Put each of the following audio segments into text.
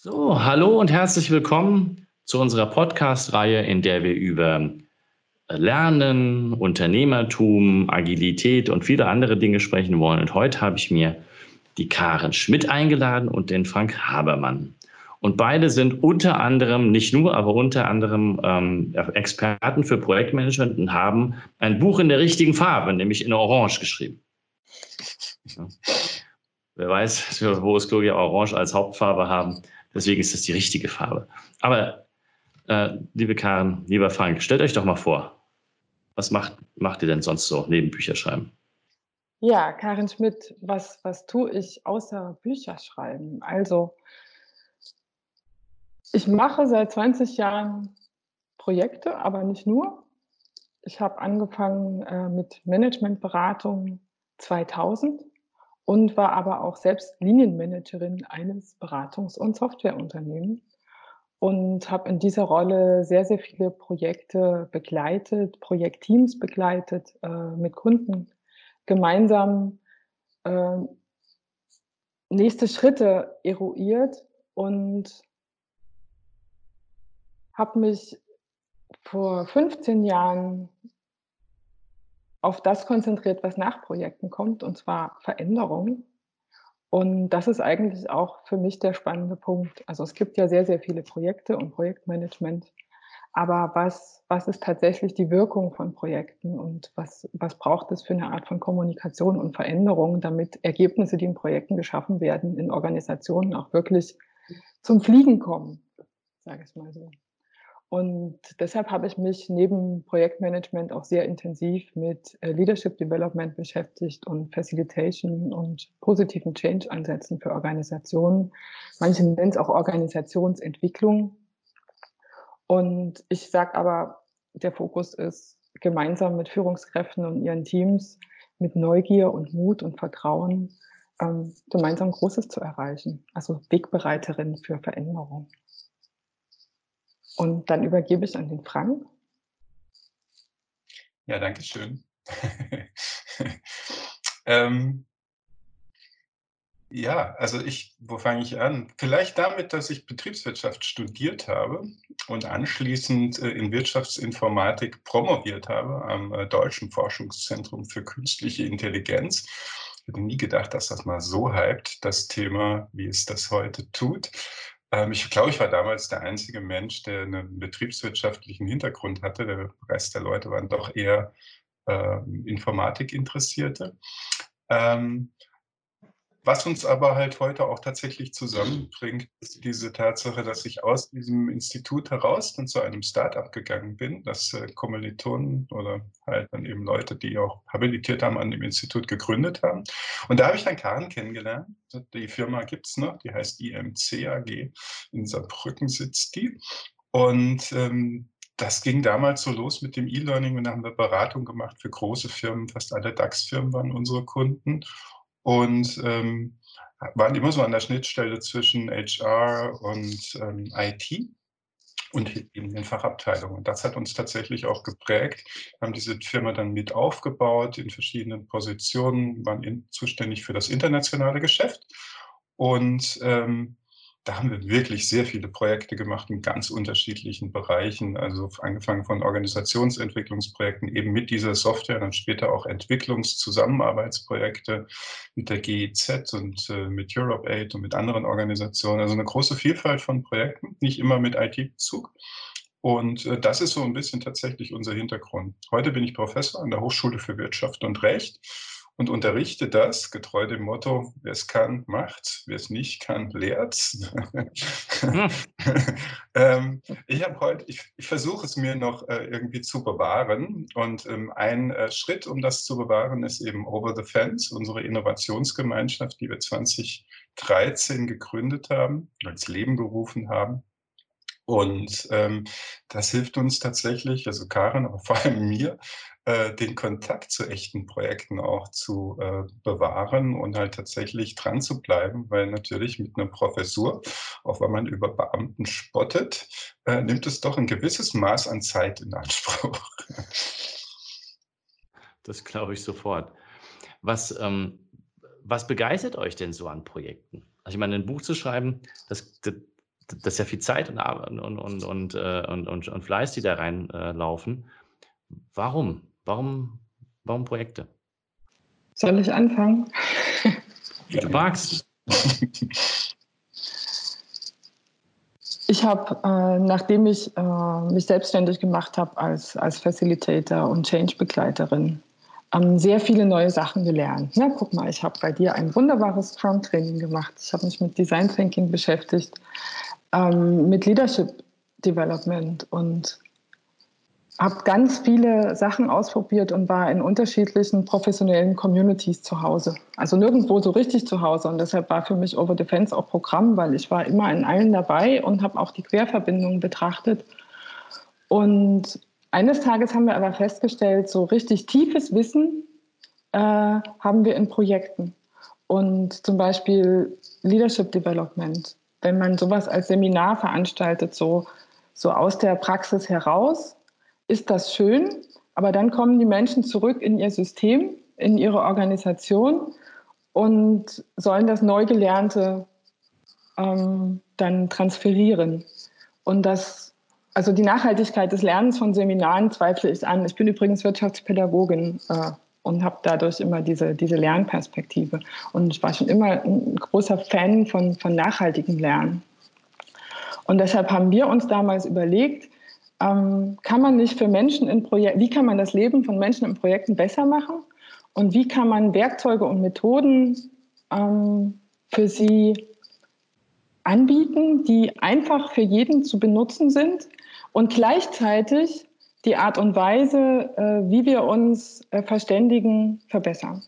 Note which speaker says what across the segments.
Speaker 1: So, hallo und herzlich willkommen zu unserer Podcast-Reihe, in der wir über Lernen, Unternehmertum, Agilität und viele andere Dinge sprechen wollen. Und heute habe ich mir die Karen Schmidt eingeladen und den Frank Habermann. Und beide sind unter anderem, nicht nur, aber unter anderem ähm, Experten für Projektmanagement und haben ein Buch in der richtigen Farbe, nämlich in Orange geschrieben. Ja. Wer weiß, wo es Gloria Orange als Hauptfarbe haben. Deswegen ist das die richtige Farbe. Aber äh, liebe Karen, lieber Frank, stellt euch doch mal vor, was macht, macht ihr denn sonst so neben Bücherschreiben?
Speaker 2: Ja, Karin Schmidt, was, was tue ich außer Bücherschreiben? Also, ich mache seit 20 Jahren Projekte, aber nicht nur. Ich habe angefangen äh, mit Managementberatung 2000 und war aber auch selbst Linienmanagerin eines Beratungs- und Softwareunternehmens und habe in dieser Rolle sehr, sehr viele Projekte begleitet, Projektteams begleitet, äh, mit Kunden gemeinsam äh, nächste Schritte eruiert und habe mich vor 15 Jahren auf das konzentriert, was nach Projekten kommt, und zwar Veränderung. Und das ist eigentlich auch für mich der spannende Punkt. Also es gibt ja sehr, sehr viele Projekte und Projektmanagement. Aber was, was ist tatsächlich die Wirkung von Projekten und was, was braucht es für eine Art von Kommunikation und Veränderung, damit Ergebnisse, die in Projekten geschaffen werden, in Organisationen auch wirklich zum Fliegen kommen, sage ich mal so. Und deshalb habe ich mich neben Projektmanagement auch sehr intensiv mit äh, Leadership Development beschäftigt und Facilitation und positiven Change-Ansätzen für Organisationen. Manche nennen es auch Organisationsentwicklung. Und ich sage aber, der Fokus ist, gemeinsam mit Führungskräften und ihren Teams mit Neugier und Mut und Vertrauen ähm, gemeinsam Großes zu erreichen. Also Wegbereiterin für Veränderung. Und dann übergebe ich an den Frank.
Speaker 3: Ja, danke schön. ähm, ja, also ich, wo fange ich an? Vielleicht damit, dass ich Betriebswirtschaft studiert habe und anschließend äh, in Wirtschaftsinformatik promoviert habe am äh, Deutschen Forschungszentrum für künstliche Intelligenz. Ich hätte nie gedacht, dass das mal so hypt, das Thema, wie es das heute tut. Ähm, ich glaube, ich war damals der einzige Mensch, der einen betriebswirtschaftlichen Hintergrund hatte. Der Rest der Leute waren doch eher äh, Informatik-Interessierte. Ähm, was uns aber halt heute auch tatsächlich zusammenbringt, ist diese Tatsache, dass ich aus diesem Institut heraus dann zu einem Startup gegangen bin, das äh, Kommilitonen oder halt dann eben Leute, die auch habilitiert haben, an dem Institut gegründet haben. Und da habe ich dann Karen kennengelernt. Die Firma gibt es noch, die heißt IMC AG. In Saarbrücken sitzt die. Und ähm, das ging damals so los mit dem E-Learning und da haben wir Beratung gemacht für große Firmen. Fast alle DAX-Firmen waren unsere Kunden und ähm, waren immer so an der Schnittstelle zwischen HR und ähm, IT und eben den Fachabteilungen. Und das hat uns tatsächlich auch geprägt. Wir haben diese Firma dann mit aufgebaut in verschiedenen Positionen, waren in, zuständig für das internationale Geschäft und ähm, da haben wir wirklich sehr viele Projekte gemacht in ganz unterschiedlichen Bereichen. Also angefangen von Organisationsentwicklungsprojekten eben mit dieser Software, dann später auch Entwicklungszusammenarbeitsprojekte mit der GIZ und äh, mit Europe Aid und mit anderen Organisationen. Also eine große Vielfalt von Projekten, nicht immer mit IT-Bezug. Und äh, das ist so ein bisschen tatsächlich unser Hintergrund. Heute bin ich Professor an der Hochschule für Wirtschaft und Recht und unterrichte das getreu dem Motto, wer es kann, macht, wer es nicht kann, lehrt. Hm. ähm, ich habe heute, ich, ich versuche es mir noch äh, irgendwie zu bewahren und ähm, ein äh, Schritt, um das zu bewahren, ist eben Over the Fence, unsere Innovationsgemeinschaft, die wir 2013 gegründet haben, als Leben gerufen haben. Und ähm, das hilft uns tatsächlich, also Karen, aber vor allem mir, äh, den Kontakt zu echten Projekten auch zu äh, bewahren und halt tatsächlich dran zu bleiben, weil natürlich mit einer Professur, auch wenn man über Beamten spottet, äh, nimmt es doch ein gewisses Maß an Zeit in Anspruch.
Speaker 1: Das glaube ich sofort. Was, ähm, was begeistert euch denn so an Projekten? Also ich meine, ein Buch zu schreiben, das, das das ist ja viel Zeit und, und, und, und, äh, und, und, und Fleiß, die da reinlaufen. Warum? Warum, warum Projekte?
Speaker 2: Soll ich anfangen?
Speaker 1: Wie du magst.
Speaker 2: Ich habe, äh, nachdem ich äh, mich selbstständig gemacht habe als, als Facilitator und Change-Begleiterin, ähm, sehr viele neue Sachen gelernt. Ja, guck mal, ich habe bei dir ein wunderbares Scrum-Training gemacht. Ich habe mich mit Design Thinking beschäftigt, ähm, mit Leadership Development und habe ganz viele Sachen ausprobiert und war in unterschiedlichen professionellen Communities zu Hause. Also nirgendwo so richtig zu Hause. Und deshalb war für mich Over Defense auch Programm, weil ich war immer in allen dabei und habe auch die Querverbindungen betrachtet. Und eines Tages haben wir aber festgestellt, so richtig tiefes Wissen äh, haben wir in Projekten. Und zum Beispiel Leadership Development. Wenn man sowas als Seminar veranstaltet, so, so aus der Praxis heraus, ist das schön, aber dann kommen die Menschen zurück in ihr System, in ihre Organisation und sollen das Neugelernte ähm, dann transferieren. Und das, also die Nachhaltigkeit des Lernens von Seminaren zweifle ich an. Ich bin übrigens Wirtschaftspädagogin äh, und habe dadurch immer diese, diese Lernperspektive. Und ich war schon immer ein großer Fan von, von nachhaltigem Lernen. Und deshalb haben wir uns damals überlegt, ähm, kann man nicht für Menschen in Projekten, wie kann man das Leben von Menschen in Projekten besser machen und wie kann man Werkzeuge und Methoden ähm, für sie anbieten, die einfach für jeden zu benutzen sind und gleichzeitig die Art und Weise, äh, wie wir uns äh, verständigen, verbessern.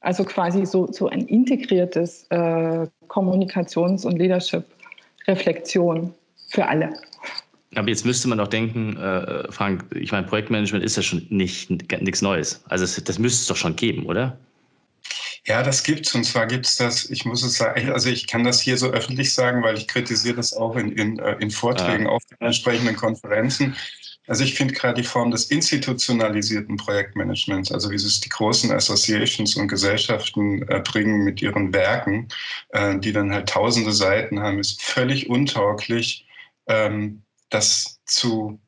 Speaker 2: Also quasi so, so ein integriertes äh, Kommunikations- und Leadership-Reflexion für alle.
Speaker 1: Aber jetzt müsste man doch denken, äh, Frank, ich meine, Projektmanagement ist ja schon nicht nichts Neues. Also das, das müsste es doch schon geben, oder?
Speaker 3: Ja, das gibt's. Und zwar gibt's das, ich muss es sagen, also ich kann das hier so öffentlich sagen, weil ich kritisiere das auch in, in, äh, in Vorträgen ah. auf den entsprechenden Konferenzen. Also ich finde gerade die Form des institutionalisierten Projektmanagements, also wie es die großen Associations und Gesellschaften äh, bringen mit ihren Werken, äh, die dann halt tausende Seiten haben, ist völlig untauglich. Ähm, das zu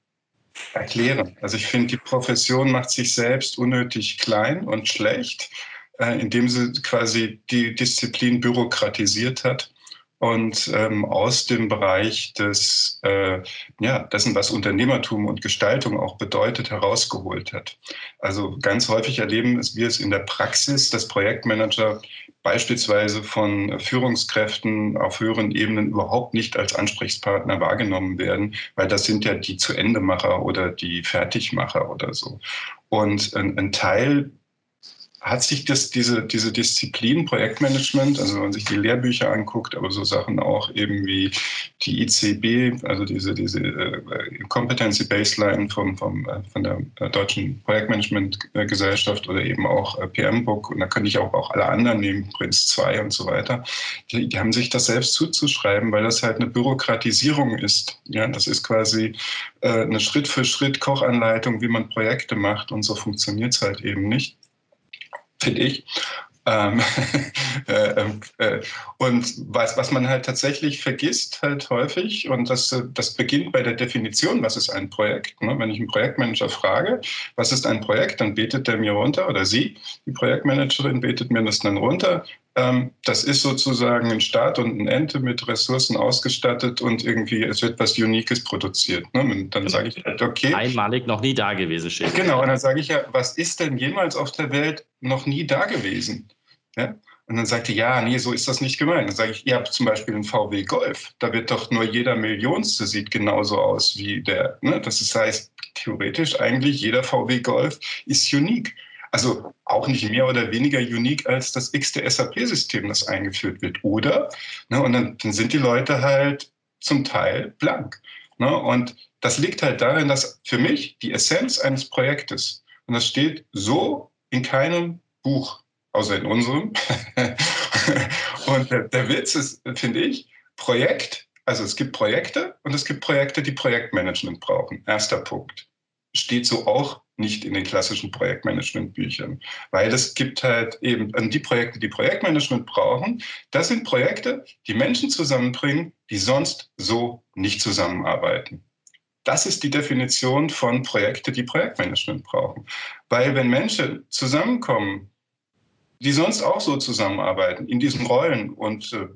Speaker 3: erklären. Also ich finde, die Profession macht sich selbst unnötig klein und schlecht, äh, indem sie quasi die Disziplin bürokratisiert hat und ähm, aus dem Bereich des, äh, ja, dessen, was Unternehmertum und Gestaltung auch bedeutet, herausgeholt hat. Also ganz häufig erleben wir es in der Praxis, dass Projektmanager beispielsweise von Führungskräften auf höheren Ebenen überhaupt nicht als Ansprechpartner wahrgenommen werden, weil das sind ja die Zu-Ende-Macher oder die Fertigmacher oder so. Und ein, ein Teil hat sich das, diese, diese Disziplin Projektmanagement, also wenn man sich die Lehrbücher anguckt, aber so Sachen auch eben wie die ICB, also diese, diese äh, Competency Baseline vom, vom, äh, von der äh, Deutschen Projektmanagement-Gesellschaft oder eben auch äh, PM-Book, und da könnte ich auch, auch alle anderen nehmen, Prinz 2 und so weiter, die, die haben sich das selbst zuzuschreiben, weil das halt eine Bürokratisierung ist. Ja, das ist quasi äh, eine Schritt-für-Schritt-Kochanleitung, wie man Projekte macht und so funktioniert es halt eben nicht finde ich. Ähm, äh, ähm, äh, und was, was man halt tatsächlich vergisst, halt häufig, und das, das beginnt bei der Definition, was ist ein Projekt. Ne? Wenn ich einen Projektmanager frage, was ist ein Projekt, dann betet der mir runter, oder sie, die Projektmanagerin, betet mir das dann runter. Ähm, das ist sozusagen ein Start und ein Ende mit Ressourcen ausgestattet und irgendwie, es wird was Uniques produziert. Ne? Und dann sage ich halt, okay.
Speaker 1: Einmalig noch nie da gewesen, Chef.
Speaker 3: Genau, und dann sage ich ja, was ist denn jemals auf der Welt noch nie da gewesen? Ja? Und dann sagte, ja, nee, so ist das nicht gemeint. Dann sage ich, ihr habt zum Beispiel einen VW Golf. Da wird doch nur jeder Millionste sieht genauso aus wie der. Ne? Das heißt, theoretisch eigentlich jeder VW Golf ist unique. Also auch nicht mehr oder weniger unique als das x-te SAP-System, das eingeführt wird. Oder? Ne, und dann, dann, sind die Leute halt zum Teil blank. Ne? Und das liegt halt darin, dass für mich die Essenz eines Projektes, und das steht so in keinem Buch, außer in unserem. und der, der Witz ist, finde ich, Projekt, also es gibt Projekte und es gibt Projekte, die Projektmanagement brauchen. Erster Punkt. Steht so auch nicht in den klassischen Projektmanagement-Büchern, weil es gibt halt eben die Projekte, die Projektmanagement brauchen. Das sind Projekte, die Menschen zusammenbringen, die sonst so nicht zusammenarbeiten. Das ist die Definition von Projekte, die Projektmanagement brauchen. Weil wenn Menschen zusammenkommen, die sonst auch so zusammenarbeiten, in diesen Rollen und äh,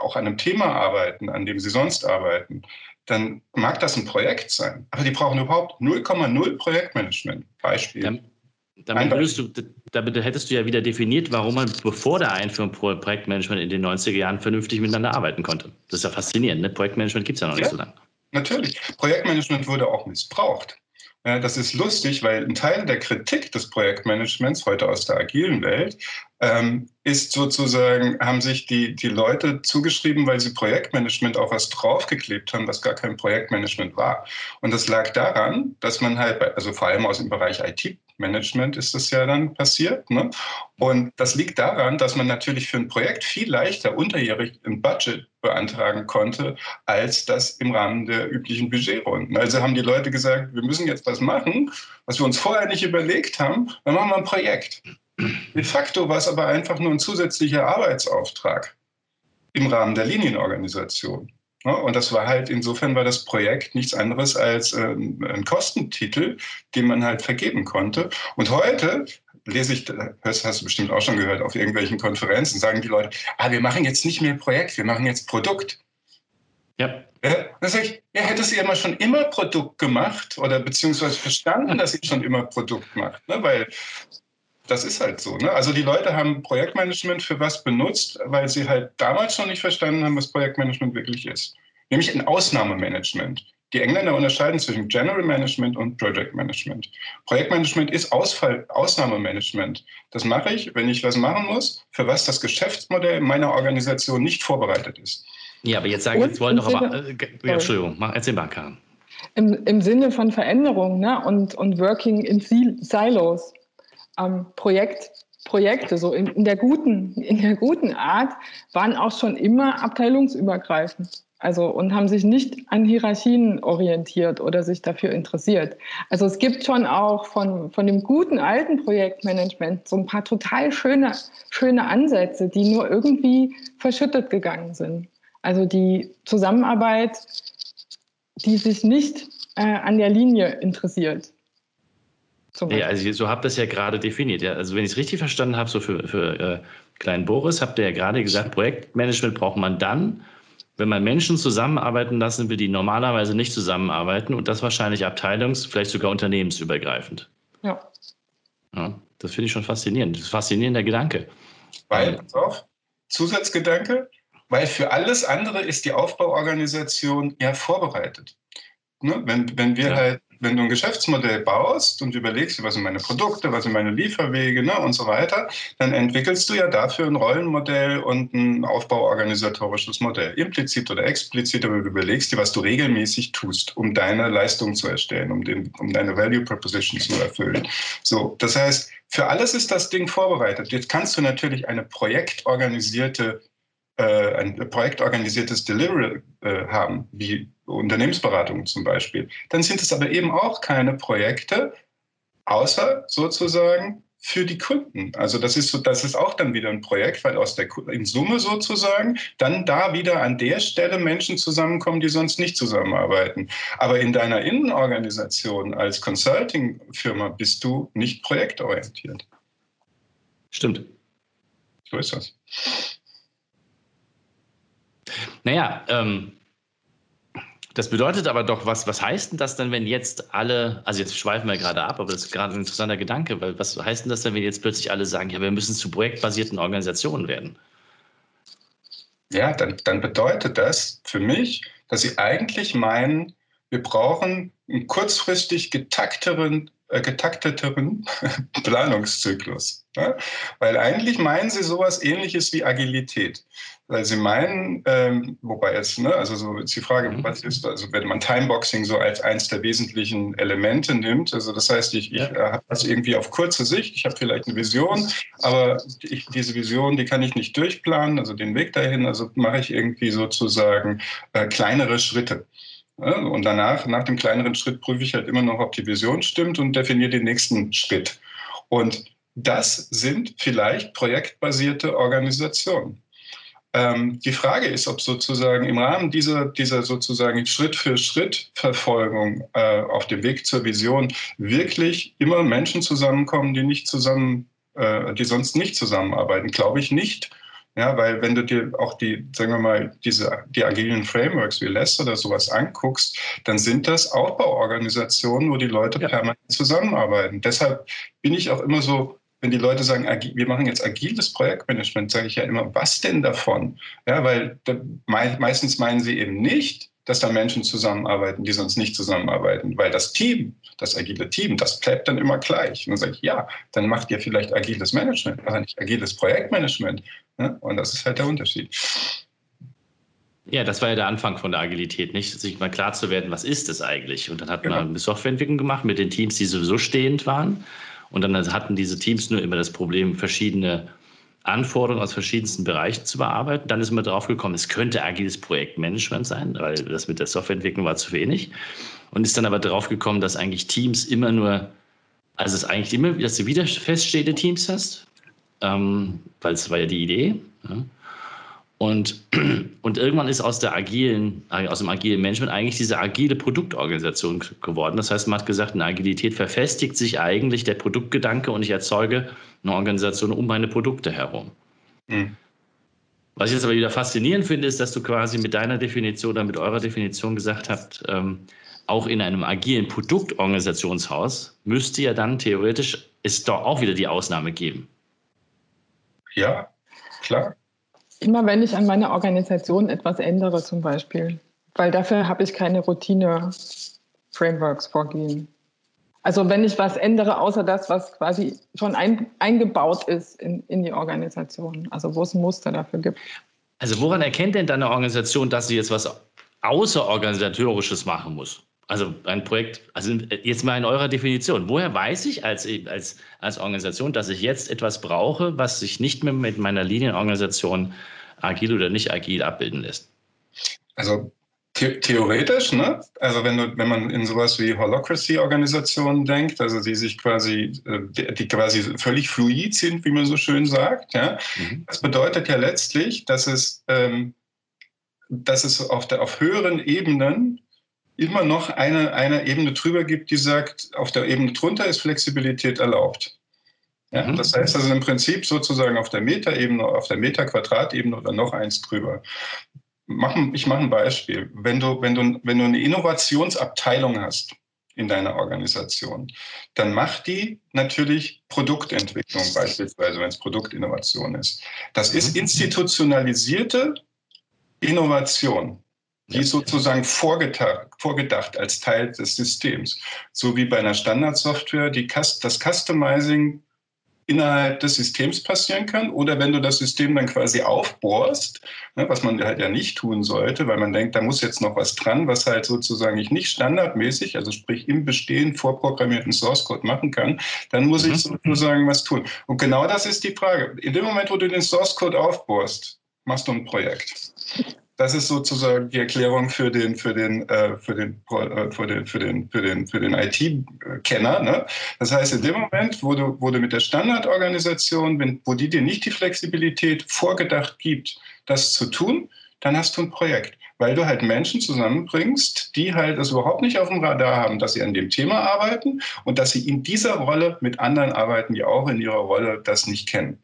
Speaker 3: auch an einem Thema arbeiten, an dem sie sonst arbeiten, dann mag das ein Projekt sein. Aber die brauchen überhaupt 0,0 Projektmanagement. Beispiel.
Speaker 1: Dann, damit, würdest du, damit hättest du ja wieder definiert, warum man bevor der Einführung Projektmanagement in den 90er Jahren vernünftig miteinander arbeiten konnte. Das ist ja faszinierend. Ne? Projektmanagement gibt es ja noch nicht ja, so lange.
Speaker 3: Natürlich. Projektmanagement wurde auch missbraucht. Das ist lustig, weil ein Teil der Kritik des Projektmanagements heute aus der agilen Welt ähm, ist sozusagen, haben sich die, die Leute zugeschrieben, weil sie Projektmanagement auf was draufgeklebt haben, was gar kein Projektmanagement war. Und das lag daran, dass man halt, also vor allem aus dem Bereich IT Management ist das ja dann passiert. Ne? Und das liegt daran, dass man natürlich für ein Projekt viel leichter unterjährig ein Budget beantragen konnte, als das im Rahmen der üblichen Budgetrunden. Also haben die Leute gesagt, wir müssen jetzt was machen, was wir uns vorher nicht überlegt haben, dann machen wir ein Projekt. De facto war es aber einfach nur ein zusätzlicher Arbeitsauftrag im Rahmen der Linienorganisation. Ne? Und das war halt, insofern war das Projekt nichts anderes als ähm, ein Kostentitel, den man halt vergeben konnte. Und heute lese ich, das hast du bestimmt auch schon gehört, auf irgendwelchen Konferenzen, sagen die Leute, ah, wir machen jetzt nicht mehr Projekt, wir machen jetzt Produkt. Ja. Dann sage ich, ja, hättest du ja mal schon immer Produkt gemacht oder beziehungsweise verstanden, dass ihr schon immer Produkt macht. Ne? Weil das ist halt so. Ne? Also die Leute haben Projektmanagement für was benutzt, weil sie halt damals schon nicht verstanden haben, was Projektmanagement wirklich ist. Nämlich ein Ausnahmemanagement. Die Engländer unterscheiden zwischen General Management und Project Management. Projektmanagement ist Ausfall, Ausnahmemanagement. Das mache ich, wenn ich was machen muss, für was das Geschäftsmodell meiner Organisation nicht vorbereitet ist.
Speaker 1: Ja, aber jetzt sagen, jetzt wollen doch aber. Äh, Entschuldigung, mach, erzähl mal, Karin.
Speaker 2: Im, Im Sinne von Veränderung ne? und, und Working in Silos ähm, Projekt, Projekte, so in, in, der guten, in der guten Art, waren auch schon immer abteilungsübergreifend. Also und haben sich nicht an Hierarchien orientiert oder sich dafür interessiert. Also es gibt schon auch von, von dem guten alten Projektmanagement so ein paar total schöne, schöne Ansätze, die nur irgendwie verschüttet gegangen sind. Also die Zusammenarbeit, die sich nicht äh, an der Linie interessiert.
Speaker 1: Nee, also so habt ihr es ja gerade definiert. Ja. Also wenn ich es richtig verstanden habe, so für, für äh, kleinen Boris, habt ihr ja gerade gesagt, Projektmanagement braucht man dann, wenn man Menschen zusammenarbeiten lassen will, die normalerweise nicht zusammenarbeiten und das wahrscheinlich abteilungs-, vielleicht sogar unternehmensübergreifend. Ja. ja das finde ich schon faszinierend. Das ist ein faszinierender Gedanke.
Speaker 3: Weil, pass auf, Zusatzgedanke, weil für alles andere ist die Aufbauorganisation ja vorbereitet. Ne? Wenn, wenn wir ja. halt wenn du ein Geschäftsmodell baust und überlegst, was sind meine Produkte, was sind meine Lieferwege ne, und so weiter, dann entwickelst du ja dafür ein Rollenmodell und ein aufbauorganisatorisches Modell. Implizit oder explizit, aber du überlegst dir, was du regelmäßig tust, um deine Leistung zu erstellen, um, den, um deine Value Proposition zu erfüllen. So, das heißt, für alles ist das Ding vorbereitet. Jetzt kannst du natürlich eine projektorganisierte äh, ein projektorganisiertes Delivery äh, haben, wie Unternehmensberatung zum Beispiel, dann sind es aber eben auch keine Projekte, außer sozusagen für die Kunden. Also das ist so, das ist auch dann wieder ein Projekt, weil aus der in Summe sozusagen dann da wieder an der Stelle Menschen zusammenkommen, die sonst nicht zusammenarbeiten. Aber in deiner Innenorganisation als Consulting-Firma bist du nicht projektorientiert.
Speaker 1: Stimmt.
Speaker 3: So ist das.
Speaker 1: Naja, ähm, das bedeutet aber doch, was, was heißt denn das denn, wenn jetzt alle, also jetzt schweifen wir gerade ab, aber das ist gerade ein interessanter Gedanke, weil was heißt denn das denn, wenn jetzt plötzlich alle sagen, ja, wir müssen zu projektbasierten Organisationen werden?
Speaker 3: Ja, dann, dann bedeutet das für mich, dass sie eigentlich meinen, wir brauchen einen kurzfristig getakteren, getakteteren Planungszyklus. Ja? Weil eigentlich meinen sie sowas ähnliches wie Agilität weil sie meinen, ähm, wobei jetzt, ne, also so ist die Frage, mhm. was ist, also wenn man Timeboxing so als eins der wesentlichen Elemente nimmt, also das heißt, ich, ich äh, habe das irgendwie auf kurze Sicht, ich habe vielleicht eine Vision, aber ich, diese Vision, die kann ich nicht durchplanen, also den Weg dahin, also mache ich irgendwie sozusagen äh, kleinere Schritte. Und danach, nach dem kleineren Schritt, prüfe ich halt immer noch, ob die Vision stimmt und definiere den nächsten Schritt. Und das sind vielleicht projektbasierte Organisationen. Ähm, die Frage ist, ob sozusagen im Rahmen dieser, dieser sozusagen Schritt-für-Schritt-Verfolgung äh, auf dem Weg zur Vision wirklich immer Menschen zusammenkommen, die nicht zusammen, äh, die sonst nicht zusammenarbeiten. Glaube ich nicht. Ja, weil wenn du dir auch die, sagen wir mal, diese, die agilen Frameworks wie LESS oder sowas anguckst, dann sind das Aufbauorganisationen, wo die Leute ja. permanent zusammenarbeiten. Deshalb bin ich auch immer so wenn die Leute sagen, wir machen jetzt agiles Projektmanagement, sage ich ja immer, was denn davon? Ja, weil meistens meinen sie eben nicht, dass da Menschen zusammenarbeiten, die sonst nicht zusammenarbeiten, weil das Team, das agile Team, das bleibt dann immer gleich. Und dann sage ich, ja, dann macht ihr vielleicht agiles Management, aber nicht agiles Projektmanagement. Ja, und das ist halt der Unterschied.
Speaker 1: Ja, das war ja der Anfang von der Agilität, nicht? Sich mal klar zu werden, was ist es eigentlich? Und dann hat genau. man eine Softwareentwicklung gemacht mit den Teams, die sowieso stehend waren. Und dann hatten diese Teams nur immer das Problem, verschiedene Anforderungen aus verschiedensten Bereichen zu bearbeiten. Dann ist man drauf gekommen, es könnte agiles Projektmanagement sein, weil das mit der Softwareentwicklung war zu wenig. Und ist dann aber drauf gekommen, dass eigentlich Teams immer nur, also es ist eigentlich immer, dass du wieder feststehende Teams hast, ähm, weil es war ja die Idee. Ja. Und, und irgendwann ist aus, der agilen, aus dem agilen Management eigentlich diese agile Produktorganisation geworden. Das heißt, man hat gesagt, in Agilität verfestigt sich eigentlich der Produktgedanke und ich erzeuge eine Organisation um meine Produkte herum. Mhm. Was ich jetzt aber wieder faszinierend finde, ist, dass du quasi mit deiner Definition oder mit eurer Definition gesagt habt, ähm, auch in einem agilen Produktorganisationshaus müsste ja dann theoretisch es doch auch wieder die Ausnahme geben.
Speaker 3: Ja, klar.
Speaker 2: Immer wenn ich an meiner Organisation etwas ändere zum Beispiel, weil dafür habe ich keine Routine-Frameworks vorgehen. Also wenn ich was ändere, außer das, was quasi schon ein, eingebaut ist in, in die Organisation, also wo es ein Muster dafür gibt.
Speaker 1: Also woran erkennt denn deine Organisation, dass sie jetzt was Außerorganisatorisches machen muss? Also ein Projekt, also jetzt mal in eurer Definition, woher weiß ich als, als, als Organisation, dass ich jetzt etwas brauche, was sich nicht mehr mit meiner Linienorganisation agil oder nicht agil abbilden lässt?
Speaker 3: Also the theoretisch, ne? Also wenn, du, wenn man in sowas wie Holocracy-Organisationen denkt, also die sich quasi, äh, die quasi völlig fluid sind, wie man so schön sagt, ja, mhm. das bedeutet ja letztlich, dass es, ähm, dass es auf, der, auf höheren Ebenen immer noch eine, eine Ebene drüber gibt, die sagt, auf der Ebene drunter ist Flexibilität erlaubt. Ja, mhm. Das heißt also im Prinzip sozusagen auf der Metaebene, auf der Metaquadratebene oder noch eins drüber. Machen, ich mache ein Beispiel. Wenn du, wenn, du, wenn du eine Innovationsabteilung hast in deiner Organisation, dann macht die natürlich Produktentwicklung beispielsweise, wenn es Produktinnovation ist. Das ist mhm. institutionalisierte Innovation. Die ist sozusagen vorgedacht, vorgedacht als Teil des Systems. So wie bei einer Standardsoftware die, das Customizing innerhalb des Systems passieren kann oder wenn du das System dann quasi aufbohrst, ne, was man halt ja nicht tun sollte, weil man denkt, da muss jetzt noch was dran, was halt sozusagen ich nicht standardmäßig, also sprich im Bestehen vorprogrammierten Source Code machen kann, dann muss mhm. ich sozusagen was tun. Und genau das ist die Frage. In dem Moment, wo du den Source Code aufbohrst, machst du ein Projekt. Das ist sozusagen die Erklärung für den, für den, äh, für den, äh, für den, für den, für den, für den IT-Kenner. Ne? Das heißt, in dem Moment, wo du, wo du mit der Standardorganisation, wenn, wo die dir nicht die Flexibilität vorgedacht gibt, das zu tun, dann hast du ein Projekt, weil du halt Menschen zusammenbringst, die halt das überhaupt nicht auf dem Radar haben, dass sie an dem Thema arbeiten und dass sie in dieser Rolle mit anderen arbeiten, die auch in ihrer Rolle das nicht kennen.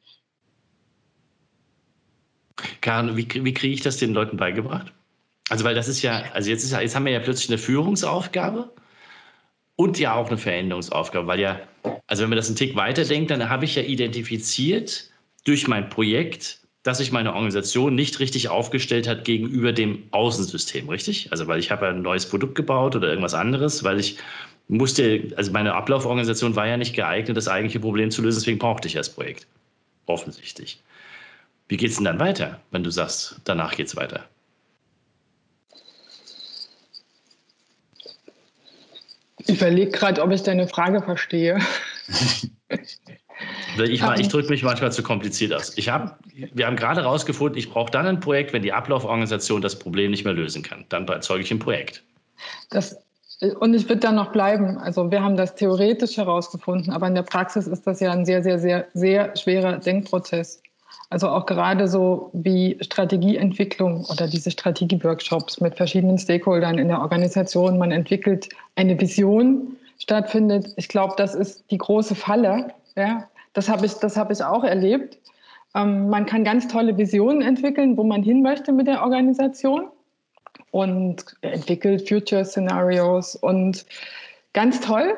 Speaker 1: Karin, wie, wie kriege ich das den Leuten beigebracht? Also, weil das ist ja, also jetzt, ist ja, jetzt haben wir ja plötzlich eine Führungsaufgabe und ja auch eine Veränderungsaufgabe, weil ja, also wenn man das einen Tick weiterdenkt, dann habe ich ja identifiziert durch mein Projekt, dass sich meine Organisation nicht richtig aufgestellt hat gegenüber dem Außensystem, richtig? Also weil ich habe ein neues Produkt gebaut oder irgendwas anderes, weil ich musste, also meine Ablauforganisation war ja nicht geeignet, das eigentliche Problem zu lösen, deswegen brauchte ich das Projekt. Offensichtlich. Wie geht es denn dann weiter, wenn du sagst, danach geht es weiter?
Speaker 2: Ich überlege gerade, ob ich deine Frage verstehe.
Speaker 1: ich, ich drücke mich manchmal zu kompliziert aus. Ich hab, wir haben gerade herausgefunden, ich brauche dann ein Projekt, wenn die Ablauforganisation das Problem nicht mehr lösen kann. Dann erzeuge ich ein Projekt.
Speaker 2: Das, und ich würde da noch bleiben. Also wir haben das theoretisch herausgefunden, aber in der Praxis ist das ja ein sehr, sehr, sehr, sehr schwerer Denkprozess. Also auch gerade so wie Strategieentwicklung oder diese Strategieworkshops mit verschiedenen Stakeholdern in der Organisation. Man entwickelt eine Vision, stattfindet. Ich glaube, das ist die große Falle. Ja, das habe ich, habe ich auch erlebt. Ähm, man kann ganz tolle Visionen entwickeln, wo man hin möchte mit der Organisation und entwickelt Future Scenarios und ganz toll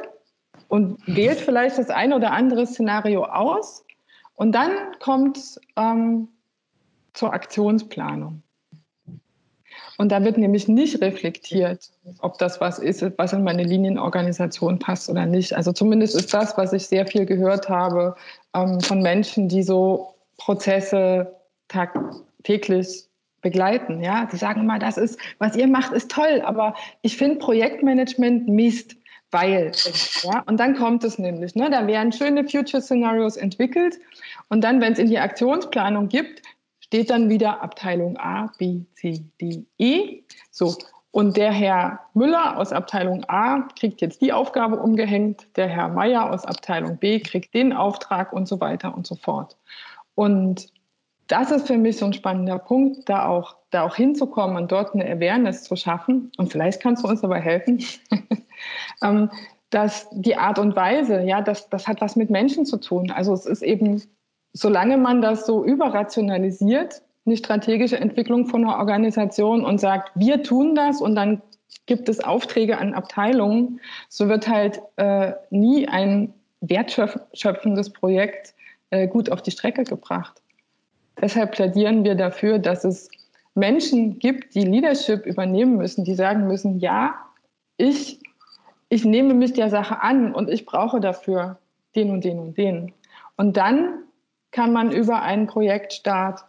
Speaker 2: und wählt vielleicht das eine oder andere Szenario aus und dann kommt ähm, zur Aktionsplanung. Und da wird nämlich nicht reflektiert, ob das was ist, was in meine Linienorganisation passt oder nicht. Also zumindest ist das, was ich sehr viel gehört habe ähm, von Menschen, die so Prozesse tagtäglich begleiten. Ja, die sagen immer, das ist, was ihr macht, ist toll, aber ich finde Projektmanagement Mist, weil. Ja, und dann kommt es nämlich. Ne, da werden schöne Future Scenarios entwickelt und dann, wenn es in die Aktionsplanung gibt, steht dann wieder Abteilung A, B, C, D, E. So. Und der Herr Müller aus Abteilung A kriegt jetzt die Aufgabe umgehängt, der Herr Meier aus Abteilung B kriegt den Auftrag und so weiter und so fort. Und das ist für mich so ein spannender Punkt, da auch, da auch hinzukommen und dort eine Awareness zu schaffen. Und vielleicht kannst du uns dabei helfen, ähm, dass die Art und Weise, ja, das, das hat was mit Menschen zu tun. Also es ist eben, solange man das so überrationalisiert, eine strategische Entwicklung von einer Organisation und sagt, wir tun das und dann gibt es Aufträge an Abteilungen, so wird halt äh, nie ein wertschöpfendes Projekt äh, gut auf die Strecke gebracht. Deshalb plädieren wir dafür, dass es Menschen gibt, die Leadership übernehmen müssen, die sagen müssen, ja, ich, ich nehme mich der Sache an und ich brauche dafür den und den und den. Und dann kann man über einen Projektstart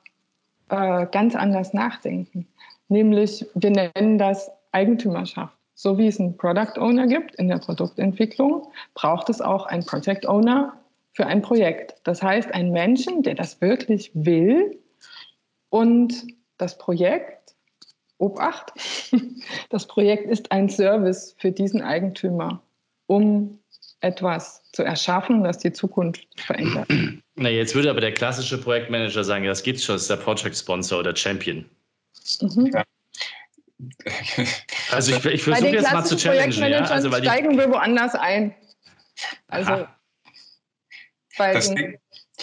Speaker 2: äh, ganz anders nachdenken. Nämlich, wir nennen das Eigentümerschaft. So wie es einen Product Owner gibt in der Produktentwicklung, braucht es auch einen Project Owner für ein Projekt. Das heißt, ein Menschen, der das wirklich will und das Projekt, Obacht, das Projekt ist ein Service für diesen Eigentümer, um etwas zu erschaffen, das die Zukunft verändert.
Speaker 1: Na, jetzt würde aber der klassische Projektmanager sagen, das gibt's schon, das ist der Project Sponsor oder Champion. Mhm. Ja. Also ich, ich versuche jetzt mal zu challengen. Ja? Also,
Speaker 2: weil steigen wir woanders ein. Also Aha.
Speaker 3: Das,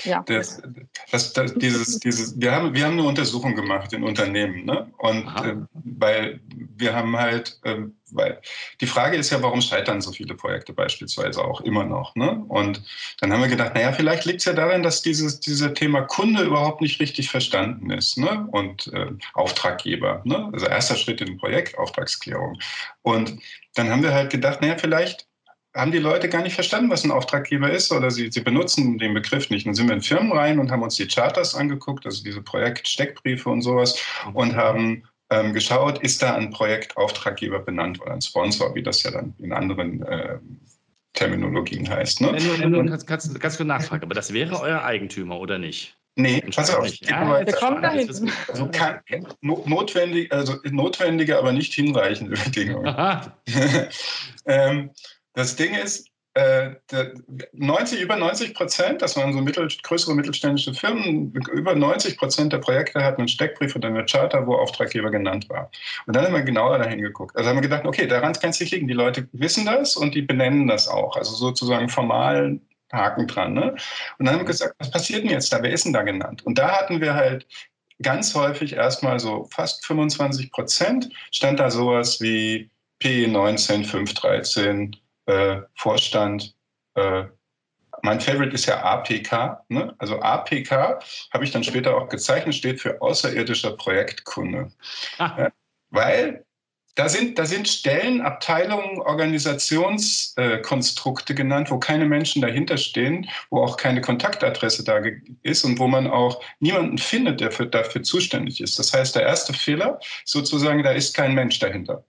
Speaker 3: ja. Das, das, das, dieses, dieses, wir, haben, wir haben eine Untersuchung gemacht in Unternehmen. Ne? Und äh, weil wir haben halt, äh, weil die Frage ist ja, warum scheitern so viele Projekte beispielsweise auch immer noch? Ne? Und dann haben wir gedacht, naja, vielleicht liegt es ja daran, dass dieses, dieser Thema Kunde überhaupt nicht richtig verstanden ist ne? und äh, Auftraggeber. Ne? Also erster Schritt in dem Projekt, Auftragsklärung. Und dann haben wir halt gedacht, naja, vielleicht haben die Leute gar nicht verstanden, was ein Auftraggeber ist oder sie, sie benutzen den Begriff nicht. Dann sind wir in Firmen rein und haben uns die Charters angeguckt, also diese Projektsteckbriefe und sowas und haben ähm, geschaut, ist da ein Projektauftraggeber benannt oder ein Sponsor, wie das ja dann in anderen äh, Terminologien heißt. Ne?
Speaker 1: Wenn du, wenn du kannst, kannst, kannst du nachfragen, aber das wäre euer Eigentümer oder nicht?
Speaker 3: Nee, pass auf. Ja, der kommt. Also kann, notwendig, also notwendige, aber nicht hinreichende Bedingungen. ähm, das Ding ist, äh, 90, über 90 Prozent, das waren so mittel, größere mittelständische Firmen, über 90 Prozent der Projekte hatten einen Steckbrief oder eine Charter, wo Auftraggeber genannt war. Und dann haben wir genauer dahin geguckt. Also haben wir gedacht, okay, daran kann es nicht liegen. Die Leute wissen das und die benennen das auch. Also sozusagen formal Haken dran. Ne? Und dann haben wir gesagt, was passiert denn jetzt da? Wer ist denn da genannt? Und da hatten wir halt ganz häufig erstmal so fast 25 Prozent stand da sowas wie P19, 513, äh, Vorstand. Äh, mein Favorite ist ja APK. Ne? Also APK habe ich dann später auch gezeichnet, steht für außerirdischer Projektkunde. Ah. weil da sind, da sind Stellen, Abteilungen, Organisationskonstrukte äh, genannt, wo keine Menschen dahinter stehen, wo auch keine Kontaktadresse da ist und wo man auch niemanden findet, der für, dafür zuständig ist. Das heißt, der erste Fehler sozusagen, da ist kein Mensch dahinter.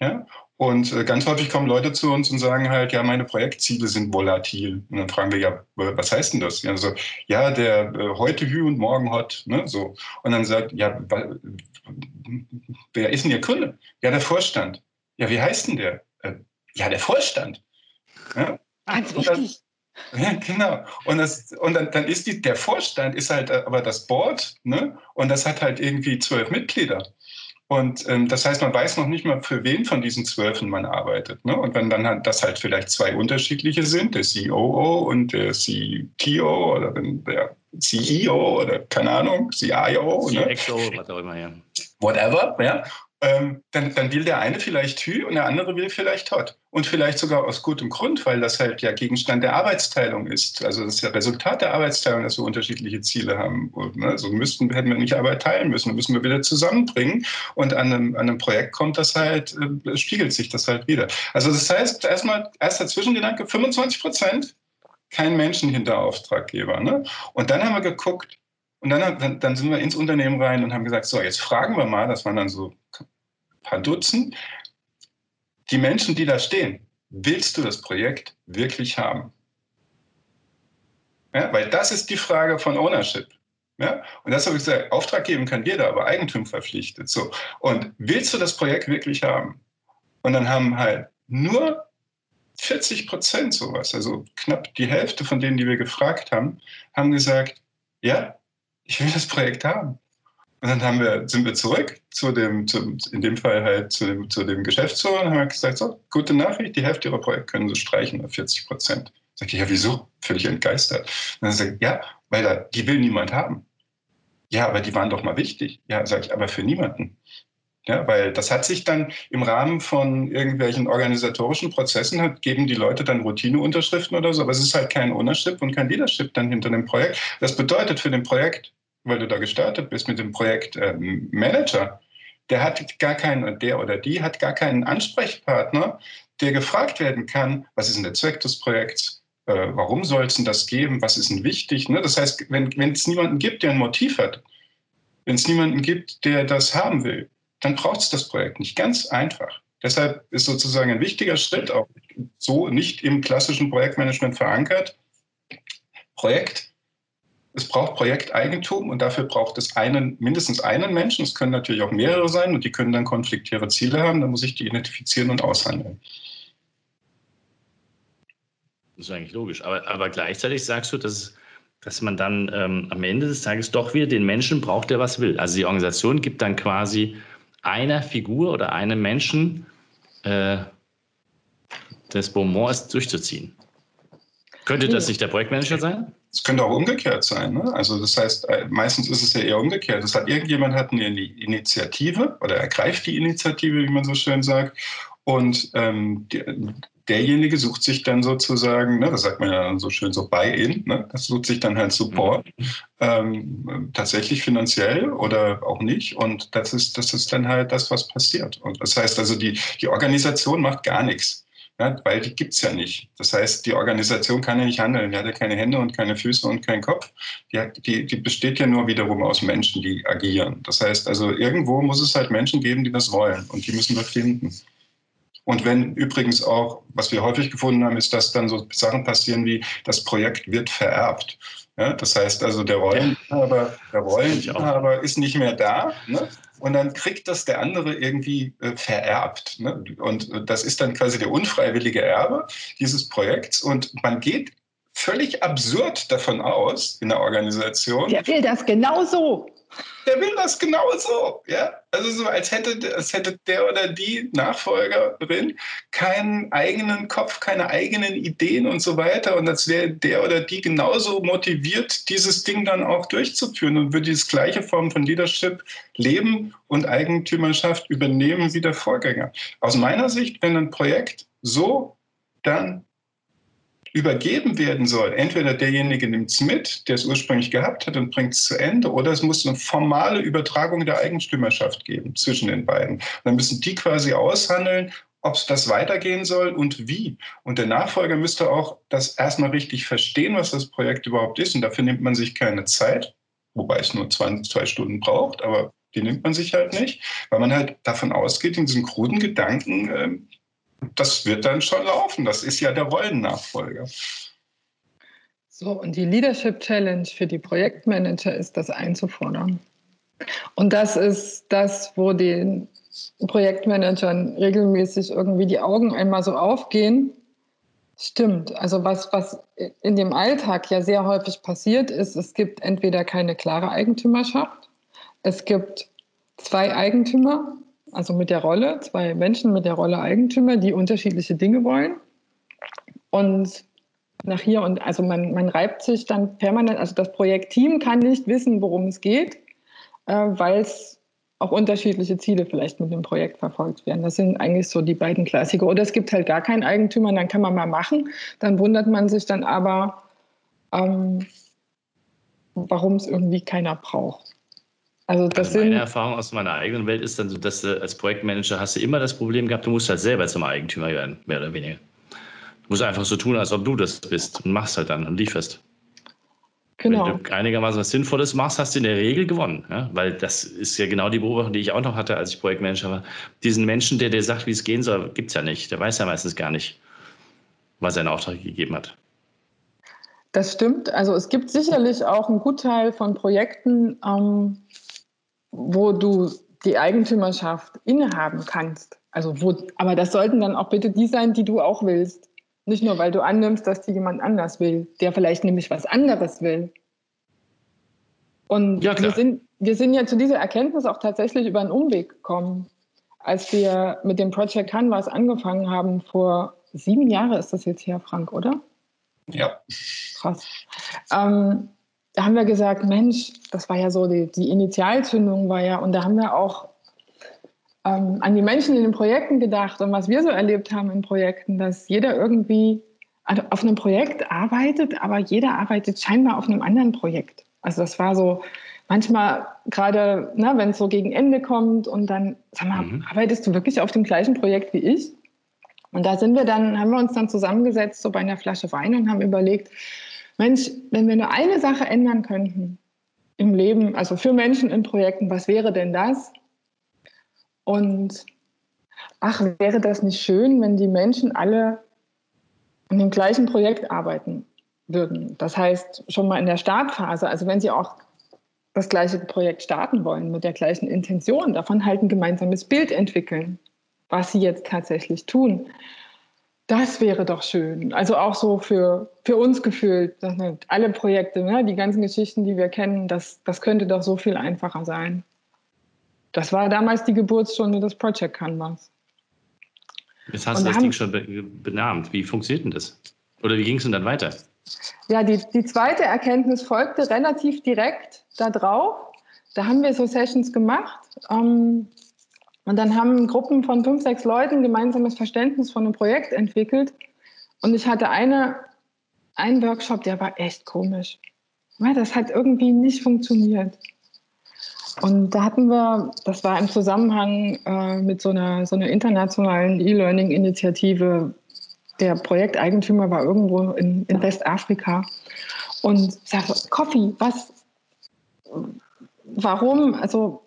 Speaker 3: Ja? Und äh, ganz häufig kommen Leute zu uns und sagen halt, ja, meine Projektziele sind volatil. Und dann fragen wir, ja, was heißt denn das? Ja, so, ja der äh, heute Hü und morgen Hot, ne, so. Und dann sagt, ja, wer ist denn Ihr Kunde? Ja, der Vorstand. Ja, wie heißt denn der? Äh, ja, der Vorstand.
Speaker 2: Ja? Ganz wichtig.
Speaker 3: Ja, genau. Und, das, und dann, dann ist die, der Vorstand ist halt aber das Board, ne? Und das hat halt irgendwie zwölf Mitglieder. Und ähm, das heißt, man weiß noch nicht mal, für wen von diesen Zwölfen man arbeitet. Ne? Und wenn dann halt, das halt vielleicht zwei unterschiedliche sind, der COO und der CTO oder der CEO oder keine Ahnung, CIO, CXO, ne? was auch immer, ja. Whatever, ja ähm, dann, dann will der eine vielleicht Hü und der andere will vielleicht Hot. Und vielleicht sogar aus gutem Grund, weil das halt ja Gegenstand der Arbeitsteilung ist. Also das ist ja Resultat der Arbeitsteilung, dass wir unterschiedliche Ziele haben. Und, ne, so müssten, hätten wir nicht Arbeit teilen müssen, dann müssen wir wieder zusammenbringen. Und an einem, an einem Projekt kommt das halt, äh, spiegelt sich das halt wieder. Also das heißt, erstmal, erster Zwischengedanke, 25 Prozent kein Menschen hinter Auftraggeber. Ne? Und dann haben wir geguckt, und dann, dann, sind wir ins Unternehmen rein und haben gesagt, so, jetzt fragen wir mal, das waren dann so paar Dutzend. Die Menschen, die da stehen, willst du das Projekt wirklich haben? Ja, weil das ist die Frage von Ownership. Ja? Und das habe ich gesagt, Auftrag geben kann jeder, aber Eigentum verpflichtet. So. Und willst du das Projekt wirklich haben? Und dann haben halt nur 40 Prozent sowas, also knapp die Hälfte von denen, die wir gefragt haben, haben gesagt, ja, ich will das Projekt haben. Und dann haben wir, sind wir zurück zu dem, zu, in dem Fall halt zu dem, zu dem Geschäftsführer und haben gesagt, so, gute Nachricht, die Hälfte ihrer Projekte können sie streichen, 40 Prozent. Sag ich, ja, wieso? Völlig entgeistert. Und dann sagt ja, weil da, die will niemand haben. Ja, aber die waren doch mal wichtig. Ja, sag ich, aber für niemanden. Ja, weil das hat sich dann im Rahmen von irgendwelchen organisatorischen Prozessen hat, geben die Leute dann Routineunterschriften oder so, aber es ist halt kein Ownership und kein Leadership dann hinter dem Projekt. Das bedeutet für den Projekt weil du da gestartet bist mit dem Projekt äh, Manager, der hat gar keinen, der oder die hat gar keinen Ansprechpartner, der gefragt werden kann, was ist denn der Zweck des Projekts? Äh, warum soll es denn das geben? Was ist denn wichtig? Ne? Das heißt, wenn es niemanden gibt, der ein Motiv hat, wenn es niemanden gibt, der das haben will, dann braucht es das Projekt nicht. Ganz einfach. Deshalb ist sozusagen ein wichtiger Schritt auch so nicht im klassischen Projektmanagement verankert. Projekt es braucht Projekteigentum und dafür braucht es einen, mindestens einen Menschen. Es können natürlich auch mehrere sein und die können dann konfliktäre Ziele haben. Da muss ich die identifizieren und aushandeln.
Speaker 1: Das ist eigentlich logisch. Aber, aber gleichzeitig sagst du, dass, dass man dann ähm, am Ende des Tages doch wieder den Menschen braucht, der was will. Also die Organisation gibt dann quasi einer Figur oder einem Menschen äh, das Bonbon ist durchzuziehen. Könnte das nicht der Projektmanager sein?
Speaker 3: Es könnte auch umgekehrt sein. Ne? Also das heißt, äh, meistens ist es ja eher umgekehrt. Das hat irgendjemand hat eine Initiative oder ergreift die Initiative, wie man so schön sagt, und ähm, derjenige sucht sich dann sozusagen, ne, das sagt man ja dann so schön so Buy-in, ne, das sucht sich dann halt Support, mhm. ähm, tatsächlich finanziell oder auch nicht. Und das ist, das ist dann halt das, was passiert. Und das heißt also, die, die Organisation macht gar nichts ja, weil die gibt es ja nicht. Das heißt, die Organisation kann ja nicht handeln. Die hat ja keine Hände und keine Füße und keinen Kopf. Die, hat, die, die besteht ja nur wiederum aus Menschen, die agieren. Das heißt, also irgendwo muss es halt Menschen geben, die das wollen und die müssen wir finden. Und wenn übrigens auch, was wir häufig gefunden haben, ist, dass dann so Sachen passieren wie, das Projekt wird vererbt. Ja, das heißt also, der Rolleninhaber, der Rolleninhaber ist nicht mehr da. Ne? Und dann kriegt das der andere irgendwie äh, vererbt. Ne? Und das ist dann quasi der unfreiwillige Erbe dieses Projekts. Und man geht völlig absurd davon aus in der Organisation.
Speaker 2: Der will das genauso
Speaker 3: der will das genauso. Ja? Also so, als hätte, als hätte der oder die Nachfolgerin keinen eigenen Kopf, keine eigenen Ideen und so weiter. Und als wäre der oder die genauso motiviert, dieses Ding dann auch durchzuführen und würde diese gleiche Form von Leadership leben und Eigentümerschaft übernehmen wie der Vorgänger. Aus meiner Sicht, wenn ein Projekt so dann übergeben werden soll. Entweder derjenige nimmt es mit, der es ursprünglich gehabt hat und bringt es zu Ende, oder es muss eine formale Übertragung der Eigentümerschaft geben zwischen den beiden. Dann müssen die quasi aushandeln, ob das weitergehen soll und wie. Und der Nachfolger müsste auch das erstmal richtig verstehen, was das Projekt überhaupt ist. Und dafür nimmt man sich keine Zeit, wobei es nur zwei, zwei Stunden braucht, aber die nimmt man sich halt nicht, weil man halt davon ausgeht, in diesen kruden Gedanken, ähm, das wird dann schon laufen. Das ist ja der Rollennachfolger.
Speaker 2: So, und die Leadership Challenge für die Projektmanager ist, das einzufordern. Und das ist das, wo die Projektmanagern regelmäßig irgendwie die Augen einmal so aufgehen. Stimmt. Also was, was in dem Alltag ja sehr häufig passiert ist, es gibt entweder keine klare Eigentümerschaft, es gibt zwei Eigentümer, also mit der Rolle, zwei Menschen mit der Rolle Eigentümer, die unterschiedliche Dinge wollen. Und nach hier und also man, man reibt sich dann permanent, also das Projektteam kann nicht wissen, worum es geht, äh, weil es auch unterschiedliche Ziele vielleicht mit dem Projekt verfolgt werden. Das sind eigentlich so die beiden Klassiker. Oder es gibt halt gar keinen Eigentümer, dann kann man mal machen. Dann wundert man sich dann aber, ähm, warum es irgendwie keiner braucht.
Speaker 1: Also, das also meine sind, Erfahrung aus meiner eigenen Welt ist dann so, dass du als Projektmanager hast du immer das Problem gehabt, du musst halt selber zum Eigentümer werden, mehr oder weniger. Du musst einfach so tun, als ob du das bist und machst halt dann und lieferst. Genau. Wenn du einigermaßen was Sinnvolles machst, hast du in der Regel gewonnen. Ja? Weil das ist ja genau die Beobachtung, die ich auch noch hatte, als ich Projektmanager war. Diesen Menschen, der dir sagt, wie es gehen soll, gibt es ja nicht. Der weiß ja meistens gar nicht, was er in Auftrag gegeben hat.
Speaker 2: Das stimmt. Also es gibt sicherlich auch einen Gutteil von Projekten, ähm, wo du die Eigentümerschaft innehaben kannst. Also wo, aber das sollten dann auch bitte die sein, die du auch willst. Nicht nur, weil du annimmst, dass die jemand anders will, der vielleicht nämlich was anderes will. Und ja, wir, sind, wir sind ja zu dieser Erkenntnis auch tatsächlich über einen Umweg gekommen. Als wir mit dem Project Canvas angefangen haben, vor sieben Jahren ist das jetzt her, Frank, oder?
Speaker 3: Ja.
Speaker 2: Krass. Ähm, da haben wir gesagt, Mensch, das war ja so, die, die Initialzündung war ja, und da haben wir auch ähm, an die Menschen in den Projekten gedacht und was wir so erlebt haben in Projekten, dass jeder irgendwie auf einem Projekt arbeitet, aber jeder arbeitet scheinbar auf einem anderen Projekt. Also das war so manchmal gerade, ne, wenn es so gegen Ende kommt und dann, sag mal, mhm. arbeitest du wirklich auf dem gleichen Projekt wie ich? Und da sind wir dann, haben wir uns dann zusammengesetzt, so bei einer Flasche Wein und haben überlegt, Mensch, wenn wir nur eine Sache ändern könnten im Leben, also für Menschen in Projekten, was wäre denn das? Und ach, wäre das nicht schön, wenn die Menschen alle an dem gleichen Projekt arbeiten würden. Das heißt, schon mal in der Startphase, also wenn sie auch das gleiche Projekt starten wollen, mit der gleichen Intention, davon halt ein gemeinsames Bild entwickeln, was sie jetzt tatsächlich tun. Das wäre doch schön. Also auch so für, für uns gefühlt, alle Projekte, ne, die ganzen Geschichten, die wir kennen, das, das könnte doch so viel einfacher sein. Das war damals die Geburtsstunde des Project Canvas.
Speaker 1: Jetzt hast du das Ding schon benannt. Wie funktioniert denn das? Oder wie ging es denn dann weiter?
Speaker 2: Ja, die, die zweite Erkenntnis folgte relativ direkt darauf. Da haben wir so Sessions gemacht. Ähm, und dann haben Gruppen von fünf, sechs Leuten gemeinsames Verständnis von einem Projekt entwickelt. Und ich hatte eine, einen Workshop, der war echt komisch. Das hat irgendwie nicht funktioniert. Und da hatten wir, das war im Zusammenhang äh, mit so einer, so einer internationalen E-Learning-Initiative. Der Projekteigentümer war irgendwo in, in Westafrika. Und ich sagte, Coffee, was, warum, also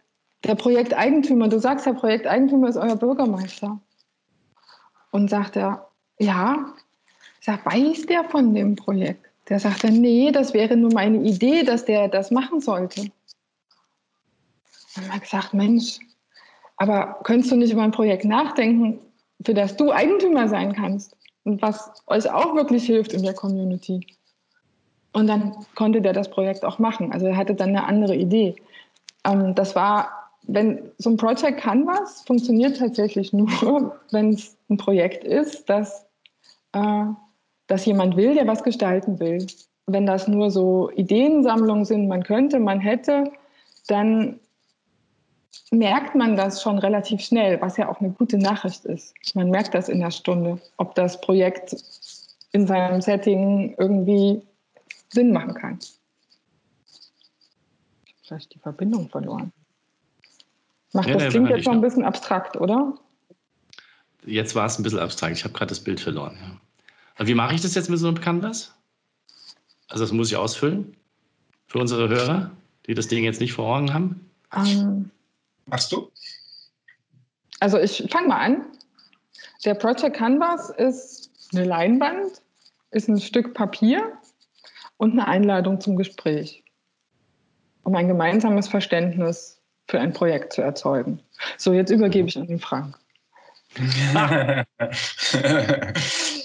Speaker 2: der Projekteigentümer, du sagst, der Projekteigentümer ist euer Bürgermeister. Und sagt er, ja. Ich sage, weiß der von dem Projekt? Der sagte, nee, das wäre nur meine Idee, dass der das machen sollte. Dann haben wir gesagt, Mensch, aber könntest du nicht über ein Projekt nachdenken, für das du Eigentümer sein kannst und was euch auch wirklich hilft in der Community? Und dann konnte der das Projekt auch machen. Also er hatte dann eine andere Idee. Ähm, das war, wenn so ein Project Canvas funktioniert tatsächlich nur, wenn es ein Projekt ist, das, äh, das jemand will, der was gestalten will. Wenn das nur so Ideensammlungen sind, man könnte, man hätte, dann merkt man das schon relativ schnell, was ja auch eine gute Nachricht ist. Man merkt das in der Stunde, ob das Projekt in seinem Setting irgendwie Sinn machen kann. Vielleicht die Verbindung verloren. Macht, ja, das klingt jetzt noch ein bisschen abstrakt, oder?
Speaker 1: Jetzt war es ein bisschen abstrakt. Ich habe gerade das Bild verloren. Ja. Wie mache ich das jetzt mit so einem Canvas? Also das muss ich ausfüllen für unsere Hörer, die das Ding jetzt nicht vor Augen haben. Ähm,
Speaker 3: Machst du?
Speaker 2: Also ich fange mal an. Der Project Canvas ist eine Leinwand, ist ein Stück Papier und eine Einladung zum Gespräch, um ein gemeinsames Verständnis für ein Projekt zu erzeugen. So, jetzt übergebe ich an den Frank.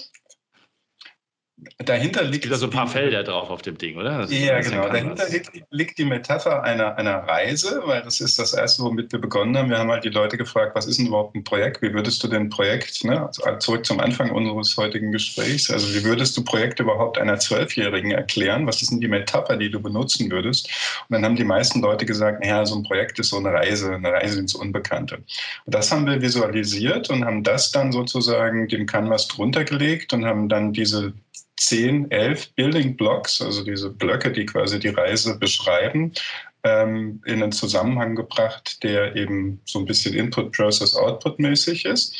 Speaker 1: Dahinter liegt. Da so ein paar Felder drauf auf dem Ding, oder?
Speaker 3: ja, genau. Dahinter liegt, liegt, die Metapher einer, einer Reise, weil das ist das Erste, womit wir begonnen haben. Wir haben halt die Leute gefragt, was ist denn überhaupt ein Projekt? Wie würdest du denn Projekt, ne? Also zurück zum Anfang unseres heutigen Gesprächs, also wie würdest du Projekt überhaupt einer Zwölfjährigen erklären? Was ist denn die Metapher, die du benutzen würdest? Und dann haben die meisten Leute gesagt, naja, so ein Projekt ist so eine Reise, eine Reise ins Unbekannte. Und das haben wir visualisiert und haben das dann sozusagen dem Canvas drunter gelegt und haben dann diese zehn, elf Building Blocks, also diese Blöcke, die quasi die Reise beschreiben, ähm, in einen Zusammenhang gebracht, der eben so ein bisschen Input Process Output mäßig ist.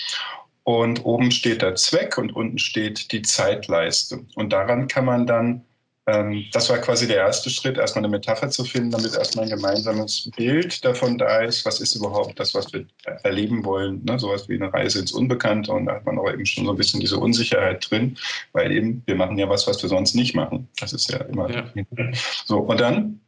Speaker 3: Und oben steht der Zweck und unten steht die Zeitleiste. Und daran kann man dann das war quasi der erste Schritt, erstmal eine Metapher zu finden, damit erstmal ein gemeinsames Bild davon da ist, was ist überhaupt das, was wir erleben wollen. Ne? Sowas wie eine Reise ins Unbekannte und da hat man auch eben schon so ein bisschen diese Unsicherheit drin, weil eben wir machen ja was, was wir sonst nicht machen. Das ist ja immer ja. so. Und dann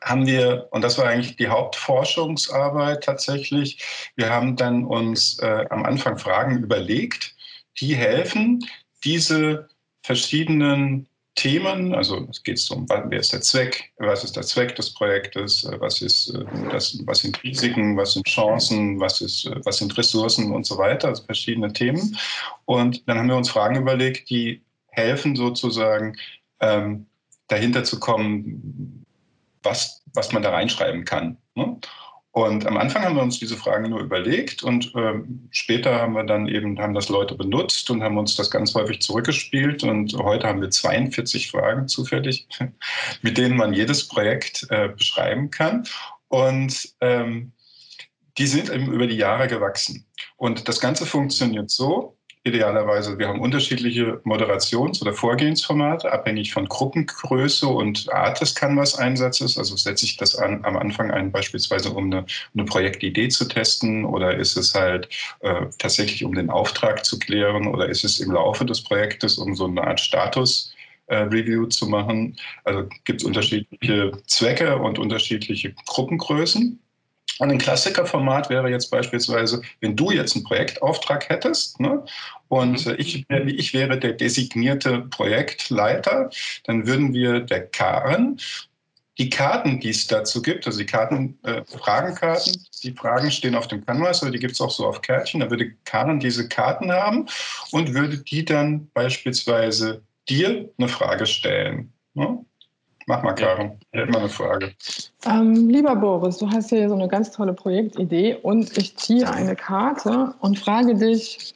Speaker 3: haben wir, und das war eigentlich die Hauptforschungsarbeit tatsächlich, wir haben dann uns äh, am Anfang Fragen überlegt, die helfen, diese verschiedenen Themen, also es geht um, wer ist der Zweck, was ist der Zweck des Projektes, äh, was, ist, äh, das, was sind Risiken, was sind Chancen, was, ist, äh, was sind Ressourcen und so weiter, also verschiedene Themen. Und dann haben wir uns Fragen überlegt, die helfen sozusagen ähm, dahinter zu kommen, was, was man da reinschreiben kann. Ne? Und am Anfang haben wir uns diese Fragen nur überlegt und ähm, später haben wir dann eben, haben das Leute benutzt und haben uns das ganz häufig zurückgespielt und heute haben wir 42 Fragen zufällig, mit denen man jedes Projekt äh, beschreiben kann. Und ähm, die sind eben über die Jahre gewachsen. Und das Ganze funktioniert so, idealerweise. Wir haben unterschiedliche Moderations- oder Vorgehensformate, abhängig von Gruppengröße und Art des Canvas-Einsatzes. Also setze ich das an, am Anfang ein, beispielsweise um eine, eine Projektidee zu testen oder ist es halt äh, tatsächlich um den Auftrag zu klären oder ist es im Laufe des Projektes um so eine Art Status äh, Review zu machen. Also gibt es unterschiedliche Zwecke und unterschiedliche Gruppengrößen. Und ein Klassikerformat wäre jetzt beispielsweise, wenn du jetzt einen Projektauftrag hättest ne, und mhm. ich, ich wäre der designierte Projektleiter, dann würden wir der Karen die Karten, die es dazu gibt, also die Karten, äh, Fragenkarten, die Fragen stehen auf dem Canvas, aber die gibt es auch so auf Kärtchen, da würde Karen diese Karten haben und würde die dann beispielsweise dir eine Frage stellen. Ne? Mach mal, Karin. Ich hätte mal eine Frage.
Speaker 2: Ähm, lieber Boris, du hast hier so eine ganz tolle Projektidee und ich ziehe eine Karte und frage dich,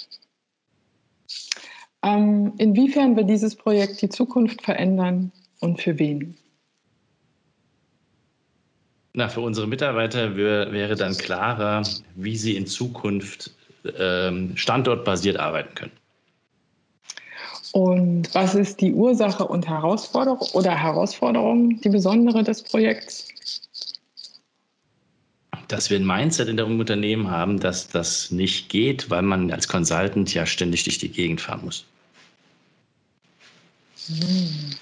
Speaker 2: ähm, inwiefern wird dieses Projekt die Zukunft verändern und für wen?
Speaker 1: Na, für unsere Mitarbeiter wär, wäre dann klarer, wie sie in Zukunft ähm, standortbasiert arbeiten können.
Speaker 2: Und was ist die Ursache und Herausforderung oder Herausforderung, die besondere des Projekts?
Speaker 1: Dass wir ein Mindset in der Unternehmen haben, dass das nicht geht, weil man als Consultant ja ständig durch die Gegend fahren muss.
Speaker 2: Hm.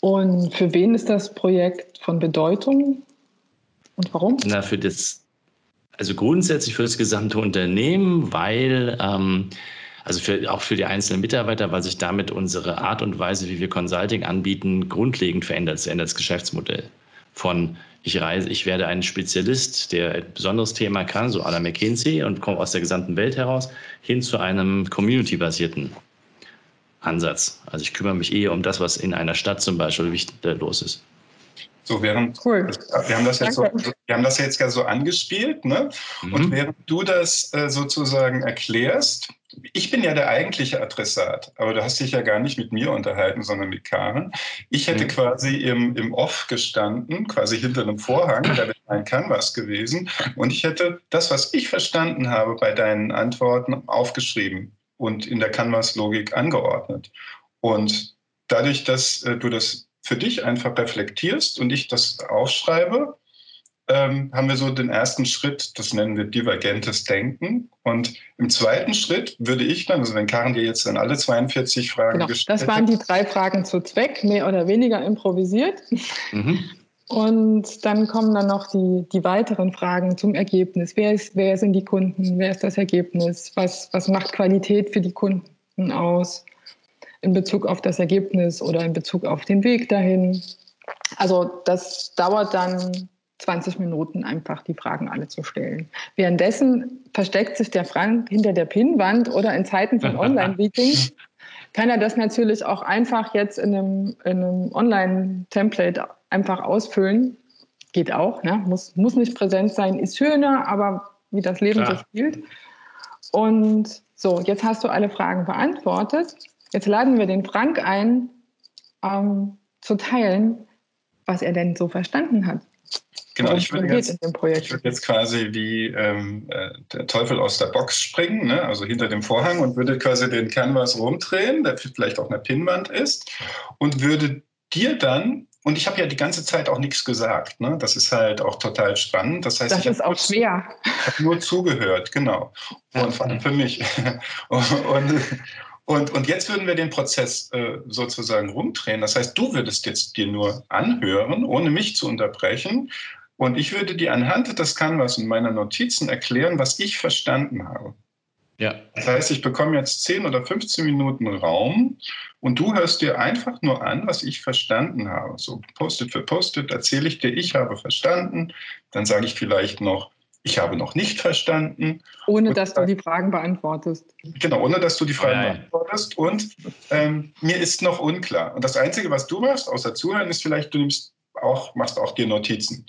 Speaker 2: Und für wen ist das Projekt von Bedeutung und warum?
Speaker 1: Na, für das, also grundsätzlich für das gesamte Unternehmen, weil ähm, also für, auch für die einzelnen Mitarbeiter, weil sich damit unsere Art und Weise, wie wir Consulting anbieten, grundlegend verändert. Es ändert das Geschäftsmodell. Von ich reise, ich werde ein Spezialist, der ein besonderes Thema kann, so à McKinsey und komme aus der gesamten Welt heraus, hin zu einem community-basierten Ansatz. Also ich kümmere mich eher um das, was in einer Stadt zum Beispiel äh, los ist.
Speaker 3: So, während cool. wir haben das jetzt so, wir haben das jetzt ja so angespielt, ne? Mhm. Und während du das äh, sozusagen erklärst, ich bin ja der eigentliche Adressat, aber du hast dich ja gar nicht mit mir unterhalten, sondern mit Karen. Ich hätte mhm. quasi im, im Off gestanden, quasi hinter einem Vorhang, da wäre mein Canvas gewesen. Und ich hätte das, was ich verstanden habe bei deinen Antworten, aufgeschrieben und in der Canvas-Logik angeordnet. Und dadurch, dass äh, du das für dich einfach reflektierst und ich das aufschreibe, ähm, haben wir so den ersten Schritt, das nennen wir divergentes Denken. Und im zweiten Schritt würde ich dann, also wenn Karin dir jetzt dann alle 42 Fragen
Speaker 2: genau, gestellt Das waren die drei Fragen zu Zweck, mehr oder weniger improvisiert. Mhm. Und dann kommen dann noch die, die weiteren Fragen zum Ergebnis. Wer, ist, wer sind die Kunden? Wer ist das Ergebnis? Was, was macht Qualität für die Kunden aus in Bezug auf das Ergebnis oder in Bezug auf den Weg dahin? Also das dauert dann 20 Minuten einfach die Fragen alle zu stellen. Währenddessen versteckt sich der Frank hinter der Pinnwand oder in Zeiten von Online-Meetings kann er das natürlich auch einfach jetzt in einem, einem Online-Template einfach ausfüllen. Geht auch, ne? muss, muss nicht präsent sein, ist schöner, aber wie das Leben Klar. so spielt. Und so, jetzt hast du alle Fragen beantwortet. Jetzt laden wir den Frank ein, ähm, zu teilen, was er denn so verstanden hat.
Speaker 3: Genau, ich würde, jetzt, ich würde jetzt quasi wie ähm, äh, der Teufel aus der Box springen, ne? also hinter dem Vorhang und würde quasi den Canvas rumdrehen, der vielleicht auch eine Pinnwand ist, und würde dir dann, und ich habe ja die ganze Zeit auch nichts gesagt, ne? das ist halt auch total spannend. Das heißt,
Speaker 2: das
Speaker 3: ich
Speaker 2: ist auch schwer.
Speaker 3: Ich habe nur zugehört, genau. Und vor allem für mich. und, und und, und jetzt würden wir den Prozess äh, sozusagen rumdrehen. Das heißt, du würdest jetzt dir nur anhören, ohne mich zu unterbrechen. Und ich würde dir anhand des Canvas und meiner Notizen erklären, was ich verstanden habe. Ja. Das heißt, ich bekomme jetzt 10 oder 15 Minuten Raum und du hörst dir einfach nur an, was ich verstanden habe. So Post-it für Post-it erzähle ich dir, ich habe verstanden. Dann sage ich vielleicht noch, ich habe noch nicht verstanden.
Speaker 2: Ohne dass du die Fragen beantwortest.
Speaker 3: Genau, ohne dass du die Fragen Nein. beantwortest. Und ähm, mir ist noch unklar. Und das Einzige, was du machst, außer Zuhören, ist vielleicht, du nimmst auch, machst auch dir Notizen.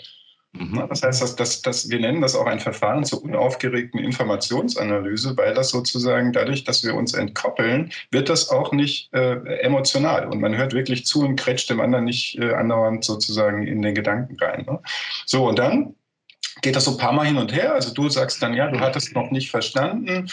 Speaker 3: Mhm. Das heißt, dass, dass, dass wir nennen das auch ein Verfahren zur unaufgeregten Informationsanalyse, weil das sozusagen dadurch, dass wir uns entkoppeln, wird das auch nicht äh, emotional. Und man hört wirklich zu und kretscht dem anderen nicht äh, andauernd sozusagen in den Gedanken rein. Ne? So, und dann geht das so ein paar Mal hin und her. Also du sagst dann, ja, du hattest noch nicht verstanden,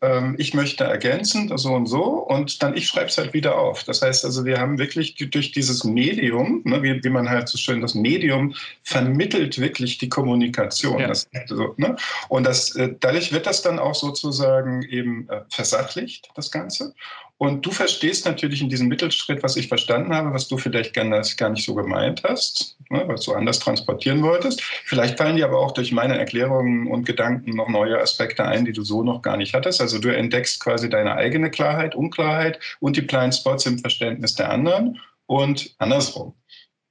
Speaker 3: ähm, ich möchte ergänzen, so und so. Und dann ich schreibe es halt wieder auf. Das heißt also, wir haben wirklich durch dieses Medium, ne, wie, wie, man halt so schön, das Medium vermittelt wirklich die Kommunikation. Ja. Das, also, ne? Und das, äh, dadurch wird das dann auch sozusagen eben äh, versachlicht, das Ganze. Und du verstehst natürlich in diesem Mittelschritt, was ich verstanden habe, was du vielleicht gar nicht so gemeint hast, ne, was du anders transportieren wolltest. Vielleicht fallen dir aber auch durch meine Erklärungen und Gedanken noch neue Aspekte ein, die du so noch gar nicht hattest. Also du entdeckst quasi deine eigene Klarheit, Unklarheit und die Blind Spots im Verständnis der anderen und andersrum.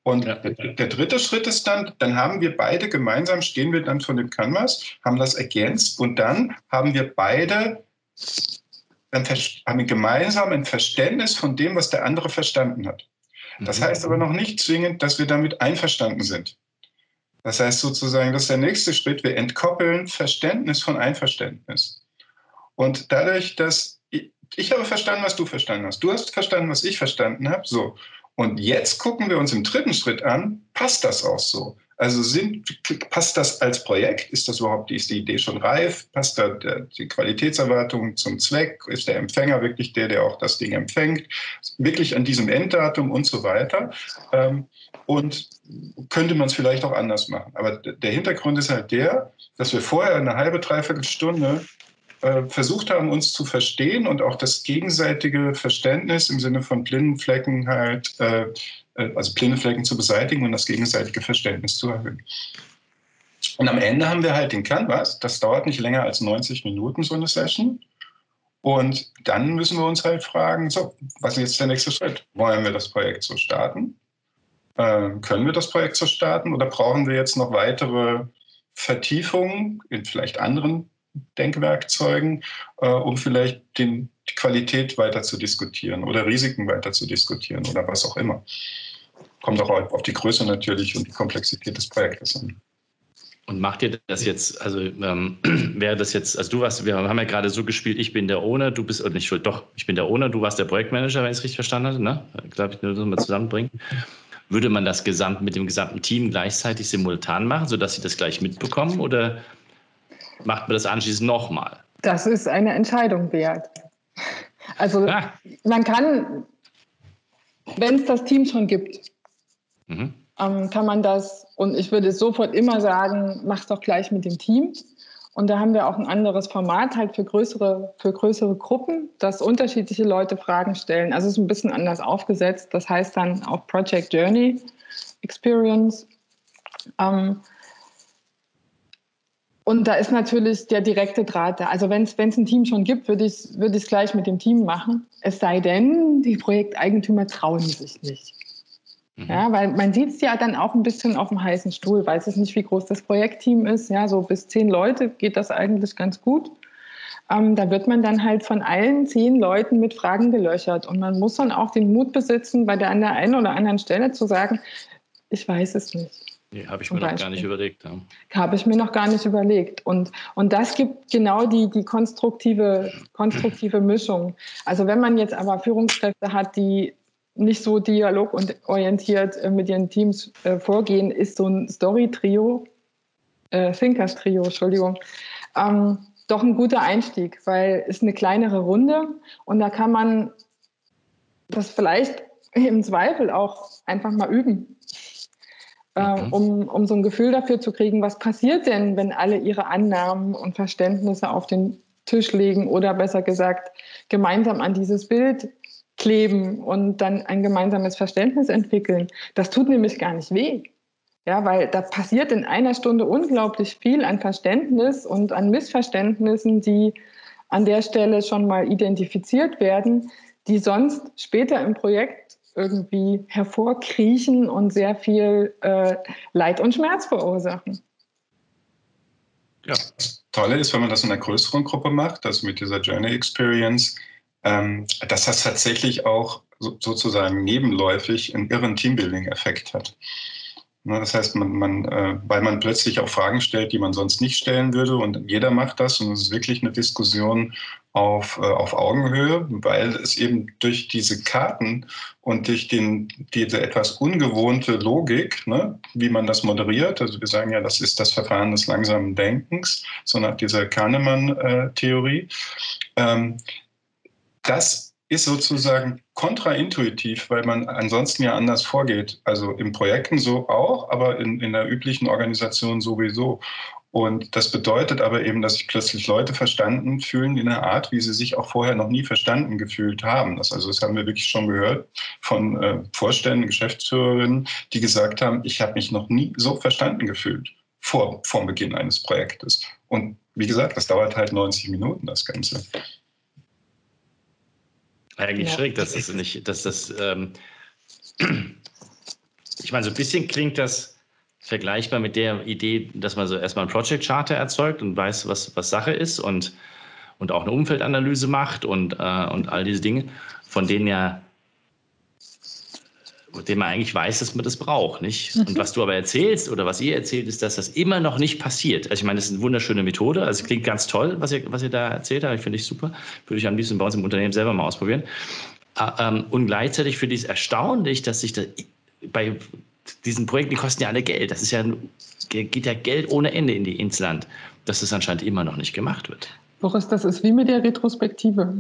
Speaker 3: Und ja. der, der, dritte Schritt ist dann, dann haben wir beide gemeinsam, stehen wir dann von dem Canvas, haben das ergänzt und dann haben wir beide haben wir gemeinsam ein Verständnis von dem, was der andere verstanden hat. Das mhm. heißt aber noch nicht zwingend, dass wir damit einverstanden sind. Das heißt sozusagen, das ist der nächste Schritt. Wir entkoppeln Verständnis von Einverständnis. Und dadurch, dass ich, ich habe verstanden, was du verstanden hast, du hast verstanden, was ich verstanden habe, so. Und jetzt gucken wir uns im dritten Schritt an, passt das auch so? Also sind, passt das als Projekt? Ist das überhaupt, ist die Idee schon reif? Passt da die Qualitätserwartung zum Zweck? Ist der Empfänger wirklich der, der auch das Ding empfängt? Wirklich an diesem Enddatum und so weiter? Ähm, und könnte man es vielleicht auch anders machen? Aber der Hintergrund ist halt der, dass wir vorher eine halbe, dreiviertel Stunde versucht haben, uns zu verstehen und auch das gegenseitige Verständnis im Sinne von blinden Flecken halt äh, äh, also blinde Flecken zu beseitigen und das gegenseitige Verständnis zu erhöhen. Und am Ende haben wir halt den Canvas. Das dauert nicht länger als 90 Minuten, so eine Session. Und dann müssen wir uns halt fragen, so, was ist jetzt der nächste Schritt? Wollen wir das Projekt so starten? Ähm, können wir das Projekt so starten oder brauchen wir jetzt noch weitere Vertiefungen in vielleicht anderen Denkwerkzeugen, äh, um vielleicht den, die Qualität weiter zu diskutieren oder Risiken weiter zu diskutieren oder was auch immer? kommt auch auf die Größe natürlich und die Komplexität des Projektes an.
Speaker 1: Und macht ihr das jetzt, also ähm, wäre das jetzt, also du warst, wir haben ja gerade so gespielt, ich bin der Owner, du bist, oder nicht schuld, doch, ich bin der Owner, du warst der Projektmanager, wenn ich es richtig verstanden habe, ne? Glaube ich, nur mal zusammenbringen. Würde man das gesamt, mit dem gesamten Team gleichzeitig simultan machen, sodass sie das gleich mitbekommen oder macht man das anschließend nochmal?
Speaker 2: Das ist eine Entscheidung wert. Also ah. man kann, wenn es das Team schon gibt, mhm. ähm, kann man das, und ich würde sofort immer sagen, mach doch gleich mit dem Team. Und da haben wir auch ein anderes Format halt für größere, für größere Gruppen, dass unterschiedliche Leute Fragen stellen. Also es ist ein bisschen anders aufgesetzt. Das heißt dann auch Project Journey Experience. Ähm, und da ist natürlich der direkte Draht da. Also wenn es ein Team schon gibt, würde ich es würd gleich mit dem Team machen. Es sei denn, die Projekteigentümer trauen sich nicht. Mhm. Ja, weil man sieht es ja dann auch ein bisschen auf dem heißen Stuhl. Weiß es nicht, wie groß das Projektteam ist. Ja, so bis zehn Leute geht das eigentlich ganz gut. Ähm, da wird man dann halt von allen zehn Leuten mit Fragen gelöchert. Und man muss dann auch den Mut besitzen, bei der an der einen oder anderen Stelle zu sagen, ich weiß es nicht.
Speaker 1: Nee, habe ich mir noch gar nicht überlegt. Ja.
Speaker 2: Habe ich mir noch gar nicht überlegt. Und, und das gibt genau die, die konstruktive, konstruktive Mischung. Also wenn man jetzt aber Führungskräfte hat, die nicht so dialogorientiert äh, mit ihren Teams äh, vorgehen, ist so ein Story-Trio, äh, Thinkers-Trio, Entschuldigung, ähm, doch ein guter Einstieg, weil es eine kleinere Runde und da kann man das vielleicht im Zweifel auch einfach mal üben. Äh, mhm. um, um so ein Gefühl dafür zu kriegen, was passiert denn, wenn alle ihre Annahmen und Verständnisse auf den Tisch legen oder besser gesagt gemeinsam an dieses Bild kleben und dann ein gemeinsames Verständnis entwickeln. Das tut nämlich gar nicht weh. Ja, weil da passiert in einer Stunde unglaublich viel an Verständnis und an Missverständnissen, die an der Stelle schon mal identifiziert werden, die sonst später im Projekt irgendwie hervorkriechen und sehr viel äh, Leid und Schmerz verursachen.
Speaker 3: Ja, das Tolle ist, wenn man das in einer größeren Gruppe macht, also mit dieser Journey Experience, ähm, dass das tatsächlich auch so, sozusagen nebenläufig einen irren Teambuilding-Effekt hat. Ne, das heißt, man, man, äh, weil man plötzlich auch Fragen stellt, die man sonst nicht stellen würde und jeder macht das und es ist wirklich eine Diskussion auf, äh, auf Augenhöhe, weil es eben durch diese Karten und durch den, diese etwas ungewohnte Logik, ne, wie man das moderiert, also wir sagen ja, das ist das Verfahren des langsamen Denkens, so nach dieser Kahnemann-Theorie, ähm, das ist sozusagen kontraintuitiv, weil man ansonsten ja anders vorgeht. Also in Projekten so auch, aber in, in der üblichen Organisation sowieso. Und das bedeutet aber eben, dass sich plötzlich Leute verstanden fühlen in einer Art, wie sie sich auch vorher noch nie verstanden gefühlt haben. Das, also das haben wir wirklich schon gehört von äh, Vorständen, Geschäftsführerinnen, die gesagt haben, ich habe mich noch nie so verstanden gefühlt vor, vor Beginn eines Projektes. Und wie gesagt, das dauert halt 90 Minuten, das Ganze.
Speaker 1: Eigentlich ja. schräg, dass das nicht, dass das, ähm, ich meine, so ein bisschen klingt das vergleichbar mit der Idee, dass man so erstmal ein Project Charter erzeugt und weiß, was, was Sache ist und, und auch eine Umfeldanalyse macht und, äh, und all diese Dinge, von denen ja dem man eigentlich weiß, dass man das braucht, nicht? Mhm. Und was du aber erzählst oder was ihr erzählt, ist, dass das immer noch nicht passiert. Also ich meine, das ist eine wunderschöne Methode. Also es klingt ganz toll, was ihr, was ihr da erzählt habt. Ich finde ich super. Würde ich am liebsten bei uns im Unternehmen selber mal ausprobieren. Ah, ähm, und gleichzeitig finde ich es erstaunlich, dass sich da bei diesen Projekten, die kosten ja alle Geld. Das ist ja, geht ja Geld ohne Ende in die, ins Land, dass das anscheinend immer noch nicht gemacht wird.
Speaker 2: Boris, das ist wie mit der Retrospektive.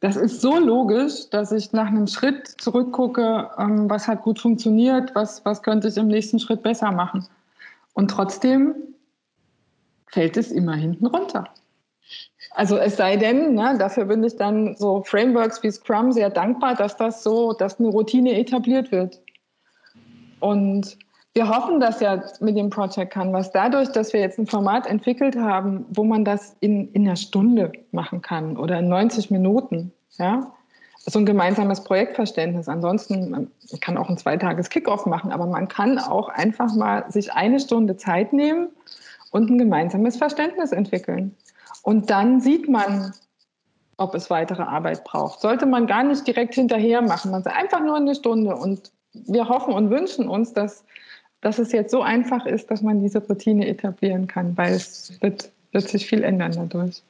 Speaker 2: Das ist so logisch, dass ich nach einem Schritt zurückgucke, ähm, was hat gut funktioniert, was, was könnte ich im nächsten Schritt besser machen. Und trotzdem fällt es immer hinten runter. Also es sei denn, ne, dafür bin ich dann so Frameworks wie Scrum sehr dankbar, dass das so, dass eine Routine etabliert wird. Und wir hoffen das ja mit dem Project Canvas. Dadurch, dass wir jetzt ein Format entwickelt haben, wo man das in, in einer Stunde machen kann oder in 90 Minuten, ja, so ein gemeinsames Projektverständnis. Ansonsten, man kann auch ein zweitages Kickoff machen, aber man kann auch einfach mal sich eine Stunde Zeit nehmen und ein gemeinsames Verständnis entwickeln. Und dann sieht man, ob es weitere Arbeit braucht. Sollte man gar nicht direkt hinterher machen. Man sagt einfach nur eine Stunde und wir hoffen und wünschen uns, dass dass es jetzt so einfach ist, dass man diese Routine etablieren kann, weil es wird, wird sich viel ändern dadurch.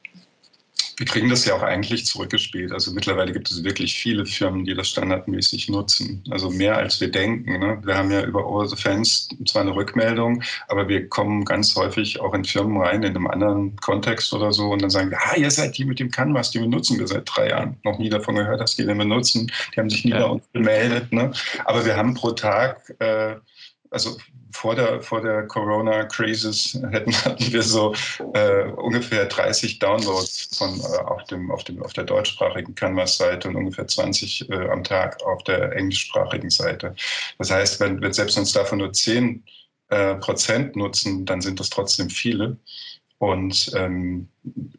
Speaker 3: Wir kriegen das ja auch eigentlich zurückgespielt. Also mittlerweile gibt es wirklich viele Firmen, die das standardmäßig nutzen. Also mehr als wir denken. Ne? Wir haben ja über Over the Fans zwar eine Rückmeldung, aber wir kommen ganz häufig auch in Firmen rein, in einem anderen Kontext oder so, und dann sagen wir, ah, ihr seid die mit dem Canvas, die benutzen wir seit drei Jahren. Noch nie davon gehört, dass die den benutzen. Die haben sich nie ja. bei uns gemeldet. Ne? Aber wir haben pro Tag äh, also vor der, vor der Corona-Crisis hatten, wir so äh, ungefähr 30 Downloads von, äh, auf, dem, auf, dem, auf der deutschsprachigen Canvas-Seite und ungefähr 20 äh, am Tag auf der englischsprachigen Seite. Das heißt, wenn, wenn selbst uns davon nur 10 äh, Prozent nutzen, dann sind das trotzdem viele. Und ähm,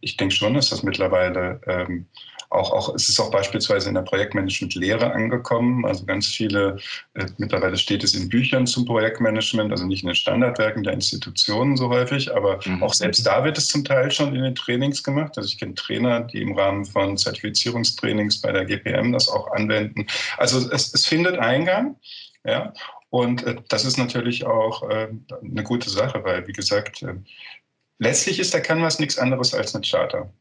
Speaker 3: ich denke schon, dass das mittlerweile ähm, auch, auch, es ist auch beispielsweise in der Projektmanagement-Lehre angekommen. Also ganz viele, äh, mittlerweile steht es in Büchern zum Projektmanagement, also nicht in den Standardwerken der Institutionen so häufig, aber mhm. auch selbst da wird es zum Teil schon in den Trainings gemacht. Also ich kenne Trainer, die im Rahmen von Zertifizierungstrainings bei der GPM das auch anwenden. Also es, es findet Eingang. Ja, und äh, das ist natürlich auch äh, eine gute Sache, weil, wie gesagt, äh, letztlich ist der Canvas nichts anderes als eine Charter.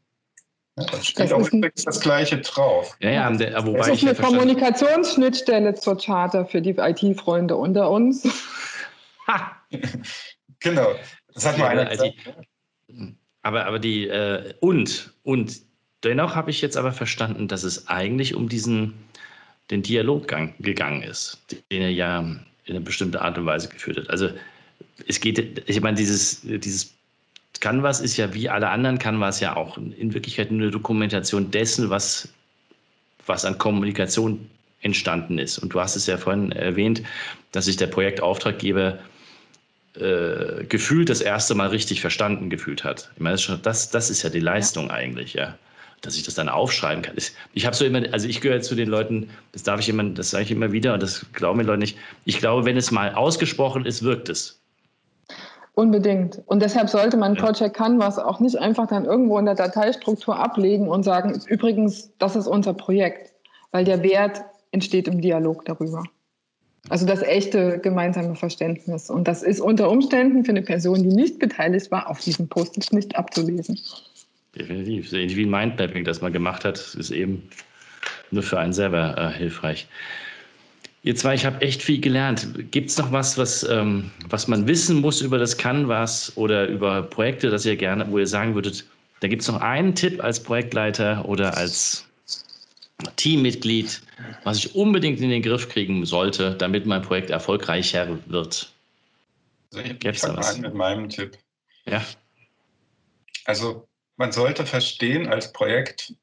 Speaker 3: Ja, da steht das auch übrigens das Gleiche drauf.
Speaker 2: Ja, ja, der, wobei das ist eine Kommunikationsschnittstelle zur Charter für die IT-Freunde unter uns.
Speaker 3: Ha! genau. Das hat mal einer
Speaker 1: gesagt. Aber, aber die, äh, und, und dennoch habe ich jetzt aber verstanden, dass es eigentlich um diesen, den Dialog gegangen ist, den er ja in eine bestimmte Art und Weise geführt hat. Also es geht, ich meine, dieses, dieses Canvas ist ja wie alle anderen Canvas ja auch in Wirklichkeit nur eine Dokumentation dessen, was, was an Kommunikation entstanden ist. Und du hast es ja vorhin erwähnt, dass sich der Projektauftraggeber äh, gefühlt das erste Mal richtig verstanden gefühlt hat. Ich meine, das, das ist ja die Leistung ja. eigentlich, ja. Dass ich das dann aufschreiben kann. Ich habe so immer, also ich gehöre zu den Leuten, das darf ich immer, das sage ich immer wieder und das glauben mir Leute nicht. Ich glaube, wenn es mal ausgesprochen ist, wirkt es.
Speaker 2: Unbedingt. Und deshalb sollte man Project Canvas auch nicht einfach dann irgendwo in der Dateistruktur ablegen und sagen, übrigens, das ist unser Projekt, weil der Wert entsteht im Dialog darüber. Also das echte gemeinsame Verständnis. Und das ist unter Umständen für eine Person, die nicht beteiligt war, auf diesem Post nicht abzulesen.
Speaker 1: Definitiv. So ähnlich wie ein Mindmapping, das man gemacht hat, ist eben nur für einen selber äh, hilfreich. Ihr zwei, ich habe echt viel gelernt. Gibt es noch was, was, ähm, was man wissen muss über das Canvas oder über Projekte, das ihr gerne, wo ihr sagen würdet, da gibt es noch einen Tipp als Projektleiter oder als Teammitglied, was ich unbedingt in den Griff kriegen sollte, damit mein Projekt erfolgreicher wird?
Speaker 3: Also ich ich fange an mit meinem Tipp.
Speaker 1: Ja.
Speaker 3: Also man sollte verstehen als Projekt,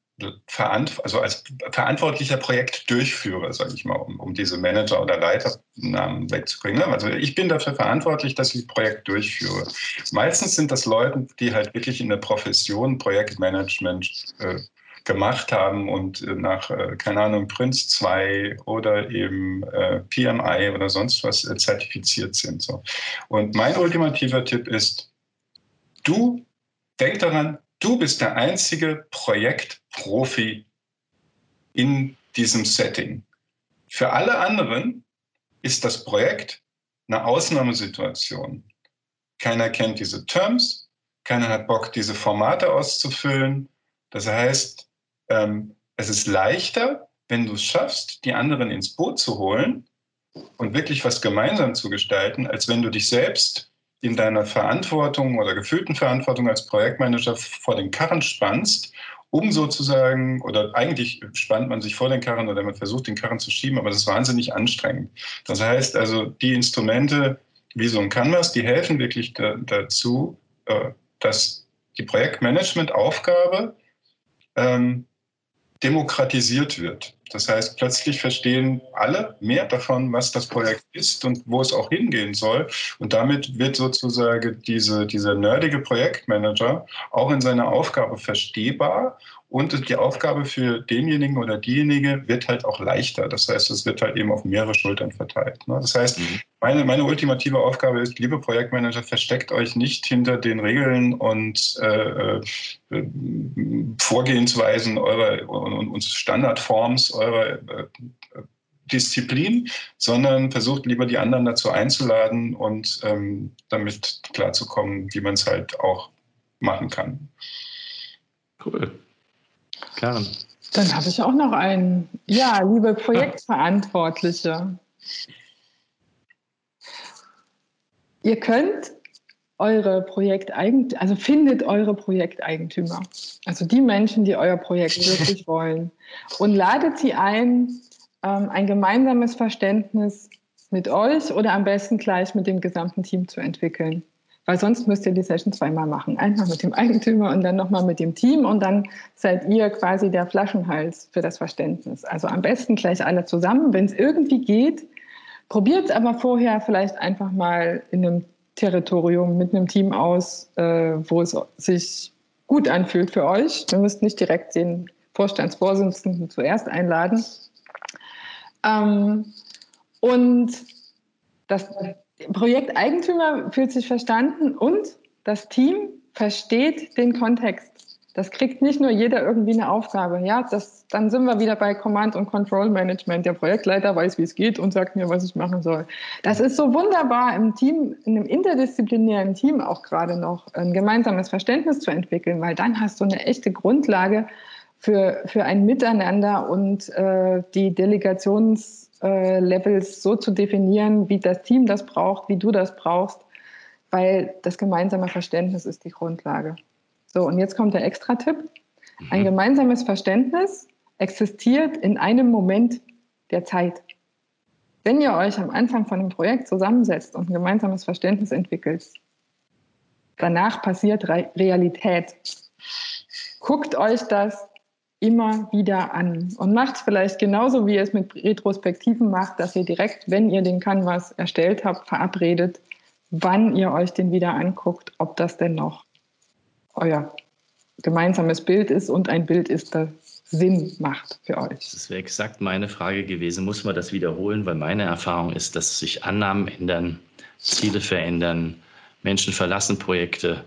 Speaker 3: also als verantwortlicher Projektdurchführer, sage ich mal, um, um diese Manager- oder Leiternamen wegzubringen. Also ich bin dafür verantwortlich, dass ich das Projekt durchführe. Meistens sind das Leute, die halt wirklich in der Profession Projektmanagement äh, gemacht haben und äh, nach, äh, keine Ahnung, Prince 2 oder eben äh, PMI oder sonst was äh, zertifiziert sind. So. Und mein ultimativer Tipp ist, du denk daran, du bist der einzige Projektprofi in diesem Setting. Für alle anderen ist das Projekt eine Ausnahmesituation. Keiner kennt diese Terms, keiner hat Bock, diese Formate auszufüllen. Das heißt, ähm, es ist leichter, wenn du es schaffst, die anderen ins Boot zu holen und wirklich was gemeinsam zu gestalten, als wenn du dich selbst in deiner Verantwortung oder gefühlten Verantwortung als Projektmanager vor den Karren spannst, um sozusagen, oder eigentlich spannt man sich vor den Karren oder man versucht, den Karren zu schieben, aber das ist wahnsinnig anstrengend. Das heißt also, die Instrumente wie so ein Canvas, die helfen wirklich da, dazu, äh, dass die Projektmanagement-Aufgabe ähm, demokratisiert wird. Das heißt, plötzlich verstehen alle mehr davon, was das Projekt ist und wo es auch hingehen soll. Und damit wird sozusagen diese, dieser nerdige Projektmanager auch in seiner Aufgabe verstehbar und die Aufgabe für denjenigen oder diejenige wird halt auch leichter. Das heißt, es wird halt eben auf mehrere Schultern verteilt. Ne? Das heißt, mhm. meine, meine ultimative Aufgabe ist, liebe Projektmanager, versteckt euch nicht hinter den Regeln und äh, äh, Vorgehensweisen eurer und, und Standardforms eurer äh, Disziplin, sondern versucht lieber die anderen dazu einzuladen und ähm, damit klarzukommen, wie man es halt auch machen kann.
Speaker 1: Cool. Karen.
Speaker 2: Dann habe ich auch noch einen. Ja, liebe Projektverantwortliche. Ihr könnt eure Projekteigentümer, also findet eure Projekteigentümer, also die Menschen, die euer Projekt wirklich wollen und ladet sie ein, ähm, ein gemeinsames Verständnis mit euch oder am besten gleich mit dem gesamten Team zu entwickeln. Weil sonst müsst ihr die Session zweimal machen. Einmal mit dem Eigentümer und dann nochmal mit dem Team und dann seid ihr quasi der Flaschenhals für das Verständnis. Also am besten gleich alle zusammen, wenn es irgendwie geht. Probiert es aber vorher vielleicht einfach mal in einem Territorium mit einem Team aus, äh, wo es sich gut anfühlt für euch. Ihr müsst nicht direkt den Vorstandsvorsitzenden zuerst einladen. Ähm, und das Projekteigentümer fühlt sich verstanden und das Team versteht den Kontext. Das kriegt nicht nur jeder irgendwie eine Aufgabe. Ja, das, dann sind wir wieder bei Command und Control Management. Der Projektleiter weiß, wie es geht und sagt mir, was ich machen soll. Das ist so wunderbar im Team, in einem interdisziplinären Team auch gerade noch ein gemeinsames Verständnis zu entwickeln, weil dann hast du eine echte Grundlage für, für ein Miteinander und äh, die Delegationslevels äh, so zu definieren, wie das Team das braucht, wie du das brauchst, weil das gemeinsame Verständnis ist die Grundlage. So, und jetzt kommt der Extra-Tipp. Ein mhm. gemeinsames Verständnis existiert in einem Moment der Zeit. Wenn ihr euch am Anfang von einem Projekt zusammensetzt und ein gemeinsames Verständnis entwickelt, danach passiert Re Realität. Guckt euch das immer wieder an und macht es vielleicht genauso, wie ihr es mit Retrospektiven macht, dass ihr direkt, wenn ihr den Canvas erstellt habt, verabredet, wann ihr euch den wieder anguckt, ob das denn noch euer gemeinsames Bild ist und ein Bild ist, das Sinn macht für euch.
Speaker 1: Das wäre exakt meine Frage gewesen. Muss man das wiederholen? Weil meine Erfahrung ist, dass sich Annahmen ändern, Ziele verändern, Menschen verlassen Projekte,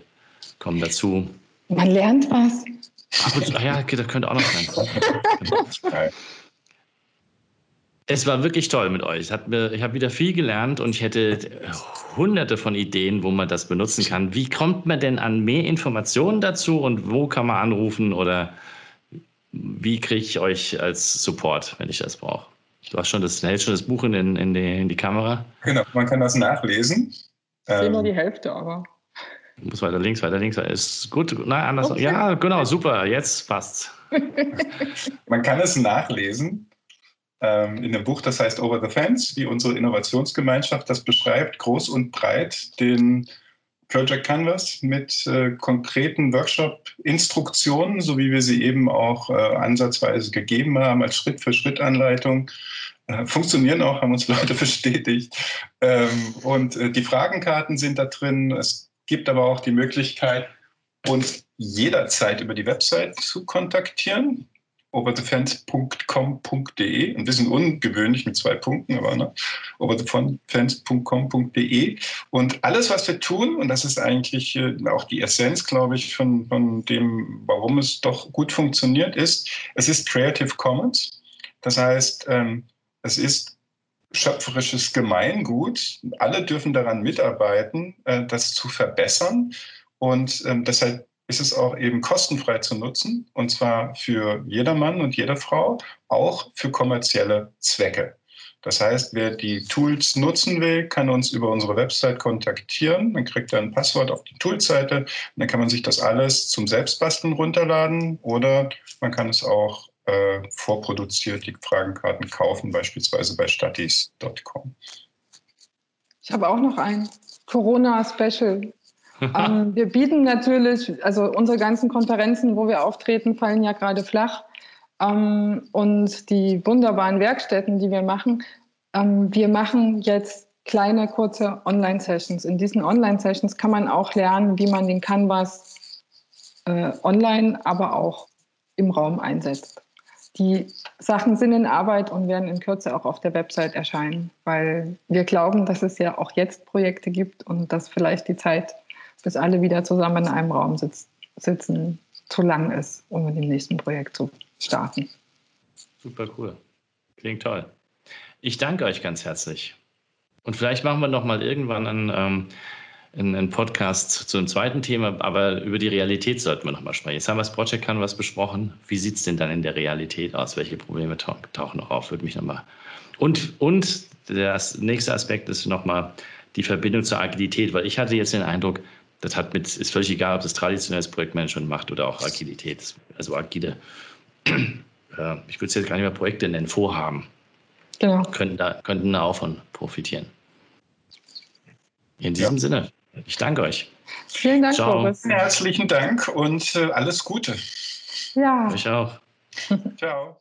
Speaker 1: kommen dazu.
Speaker 2: Man lernt was.
Speaker 1: Ach, ja, das könnte auch noch sein. Es war wirklich toll mit euch. Mir, ich habe wieder viel gelernt und ich hätte hunderte von Ideen, wo man das benutzen kann. Wie kommt man denn an mehr Informationen dazu und wo kann man anrufen oder wie kriege ich euch als Support, wenn ich das brauche? Du hast schon das, hältst schon das Buch in, in, die, in die Kamera.
Speaker 3: Genau, man kann das nachlesen.
Speaker 2: Ich sehe nur ähm, die Hälfte, aber.
Speaker 1: Muss weiter links, weiter links. Ist gut. Nein, anders. Okay. Ja, genau, super. Jetzt passt's.
Speaker 3: man kann es nachlesen ähm, in einem Buch, das heißt Over the Fence, wie unsere Innovationsgemeinschaft das beschreibt, groß und breit den Project Canvas mit äh, konkreten Workshop-Instruktionen, so wie wir sie eben auch äh, ansatzweise gegeben haben, als Schritt-für-Schritt-Anleitung. Äh, funktionieren auch, haben uns Leute bestätigt. Ähm, und äh, die Fragenkarten sind da drin. Es gibt aber auch die Möglichkeit, uns jederzeit über die Website zu kontaktieren overthefence.com.de. Ein bisschen ungewöhnlich mit zwei Punkten, aber ne? overthefence.com.de. Und alles, was wir tun, und das ist eigentlich äh, auch die Essenz, glaube ich, von, von dem, warum es doch gut funktioniert, ist, es ist Creative Commons. Das heißt, ähm, es ist schöpferisches Gemeingut. Alle dürfen daran mitarbeiten, äh, das zu verbessern. Und ähm, deshalb ist es auch eben kostenfrei zu nutzen, und zwar für jedermann und jede Frau, auch für kommerzielle Zwecke. Das heißt, wer die Tools nutzen will, kann uns über unsere Website kontaktieren. Dann kriegt er ein Passwort auf die Toolseite. Dann kann man sich das alles zum Selbstbasteln runterladen oder man kann es auch äh, vorproduziert, die Fragenkarten kaufen, beispielsweise bei statis.com.
Speaker 2: Ich habe auch noch ein Corona-Special ähm, wir bieten natürlich, also unsere ganzen Konferenzen, wo wir auftreten, fallen ja gerade flach. Ähm, und die wunderbaren Werkstätten, die wir machen, ähm, wir machen jetzt kleine, kurze Online-Sessions. In diesen Online-Sessions kann man auch lernen, wie man den Canvas äh, online, aber auch im Raum einsetzt. Die Sachen sind in Arbeit und werden in Kürze auch auf der Website erscheinen, weil wir glauben, dass es ja auch jetzt Projekte gibt und dass vielleicht die Zeit bis alle wieder zusammen in einem Raum sitz, sitzen, zu lang ist, um mit dem nächsten Projekt zu starten.
Speaker 1: Super cool. Klingt toll. Ich danke euch ganz herzlich. Und vielleicht machen wir noch mal irgendwann einen, ähm, einen Podcast zu einem zweiten Thema, aber über die Realität sollten wir noch mal sprechen. Jetzt haben wir das Project Canvas besprochen. Wie sieht es denn dann in der Realität aus? Welche Probleme tauchen noch auf? Würde mich noch mal. Und, und der nächste Aspekt ist noch mal die Verbindung zur Agilität, weil ich hatte jetzt den Eindruck, das hat mit, ist völlig egal, ob das traditionelles Projektmanagement macht oder auch Agilität, also agile. Äh, ich würde es jetzt gar nicht mehr Projekte nennen, Vorhaben. Genau. Könnten da, könnten da auch von profitieren. In diesem ja. Sinne, ich danke euch.
Speaker 2: Vielen Dank, Ciao. Boris.
Speaker 3: Herzlichen Dank und äh, alles Gute.
Speaker 1: Ja. Euch auch.
Speaker 3: Ciao.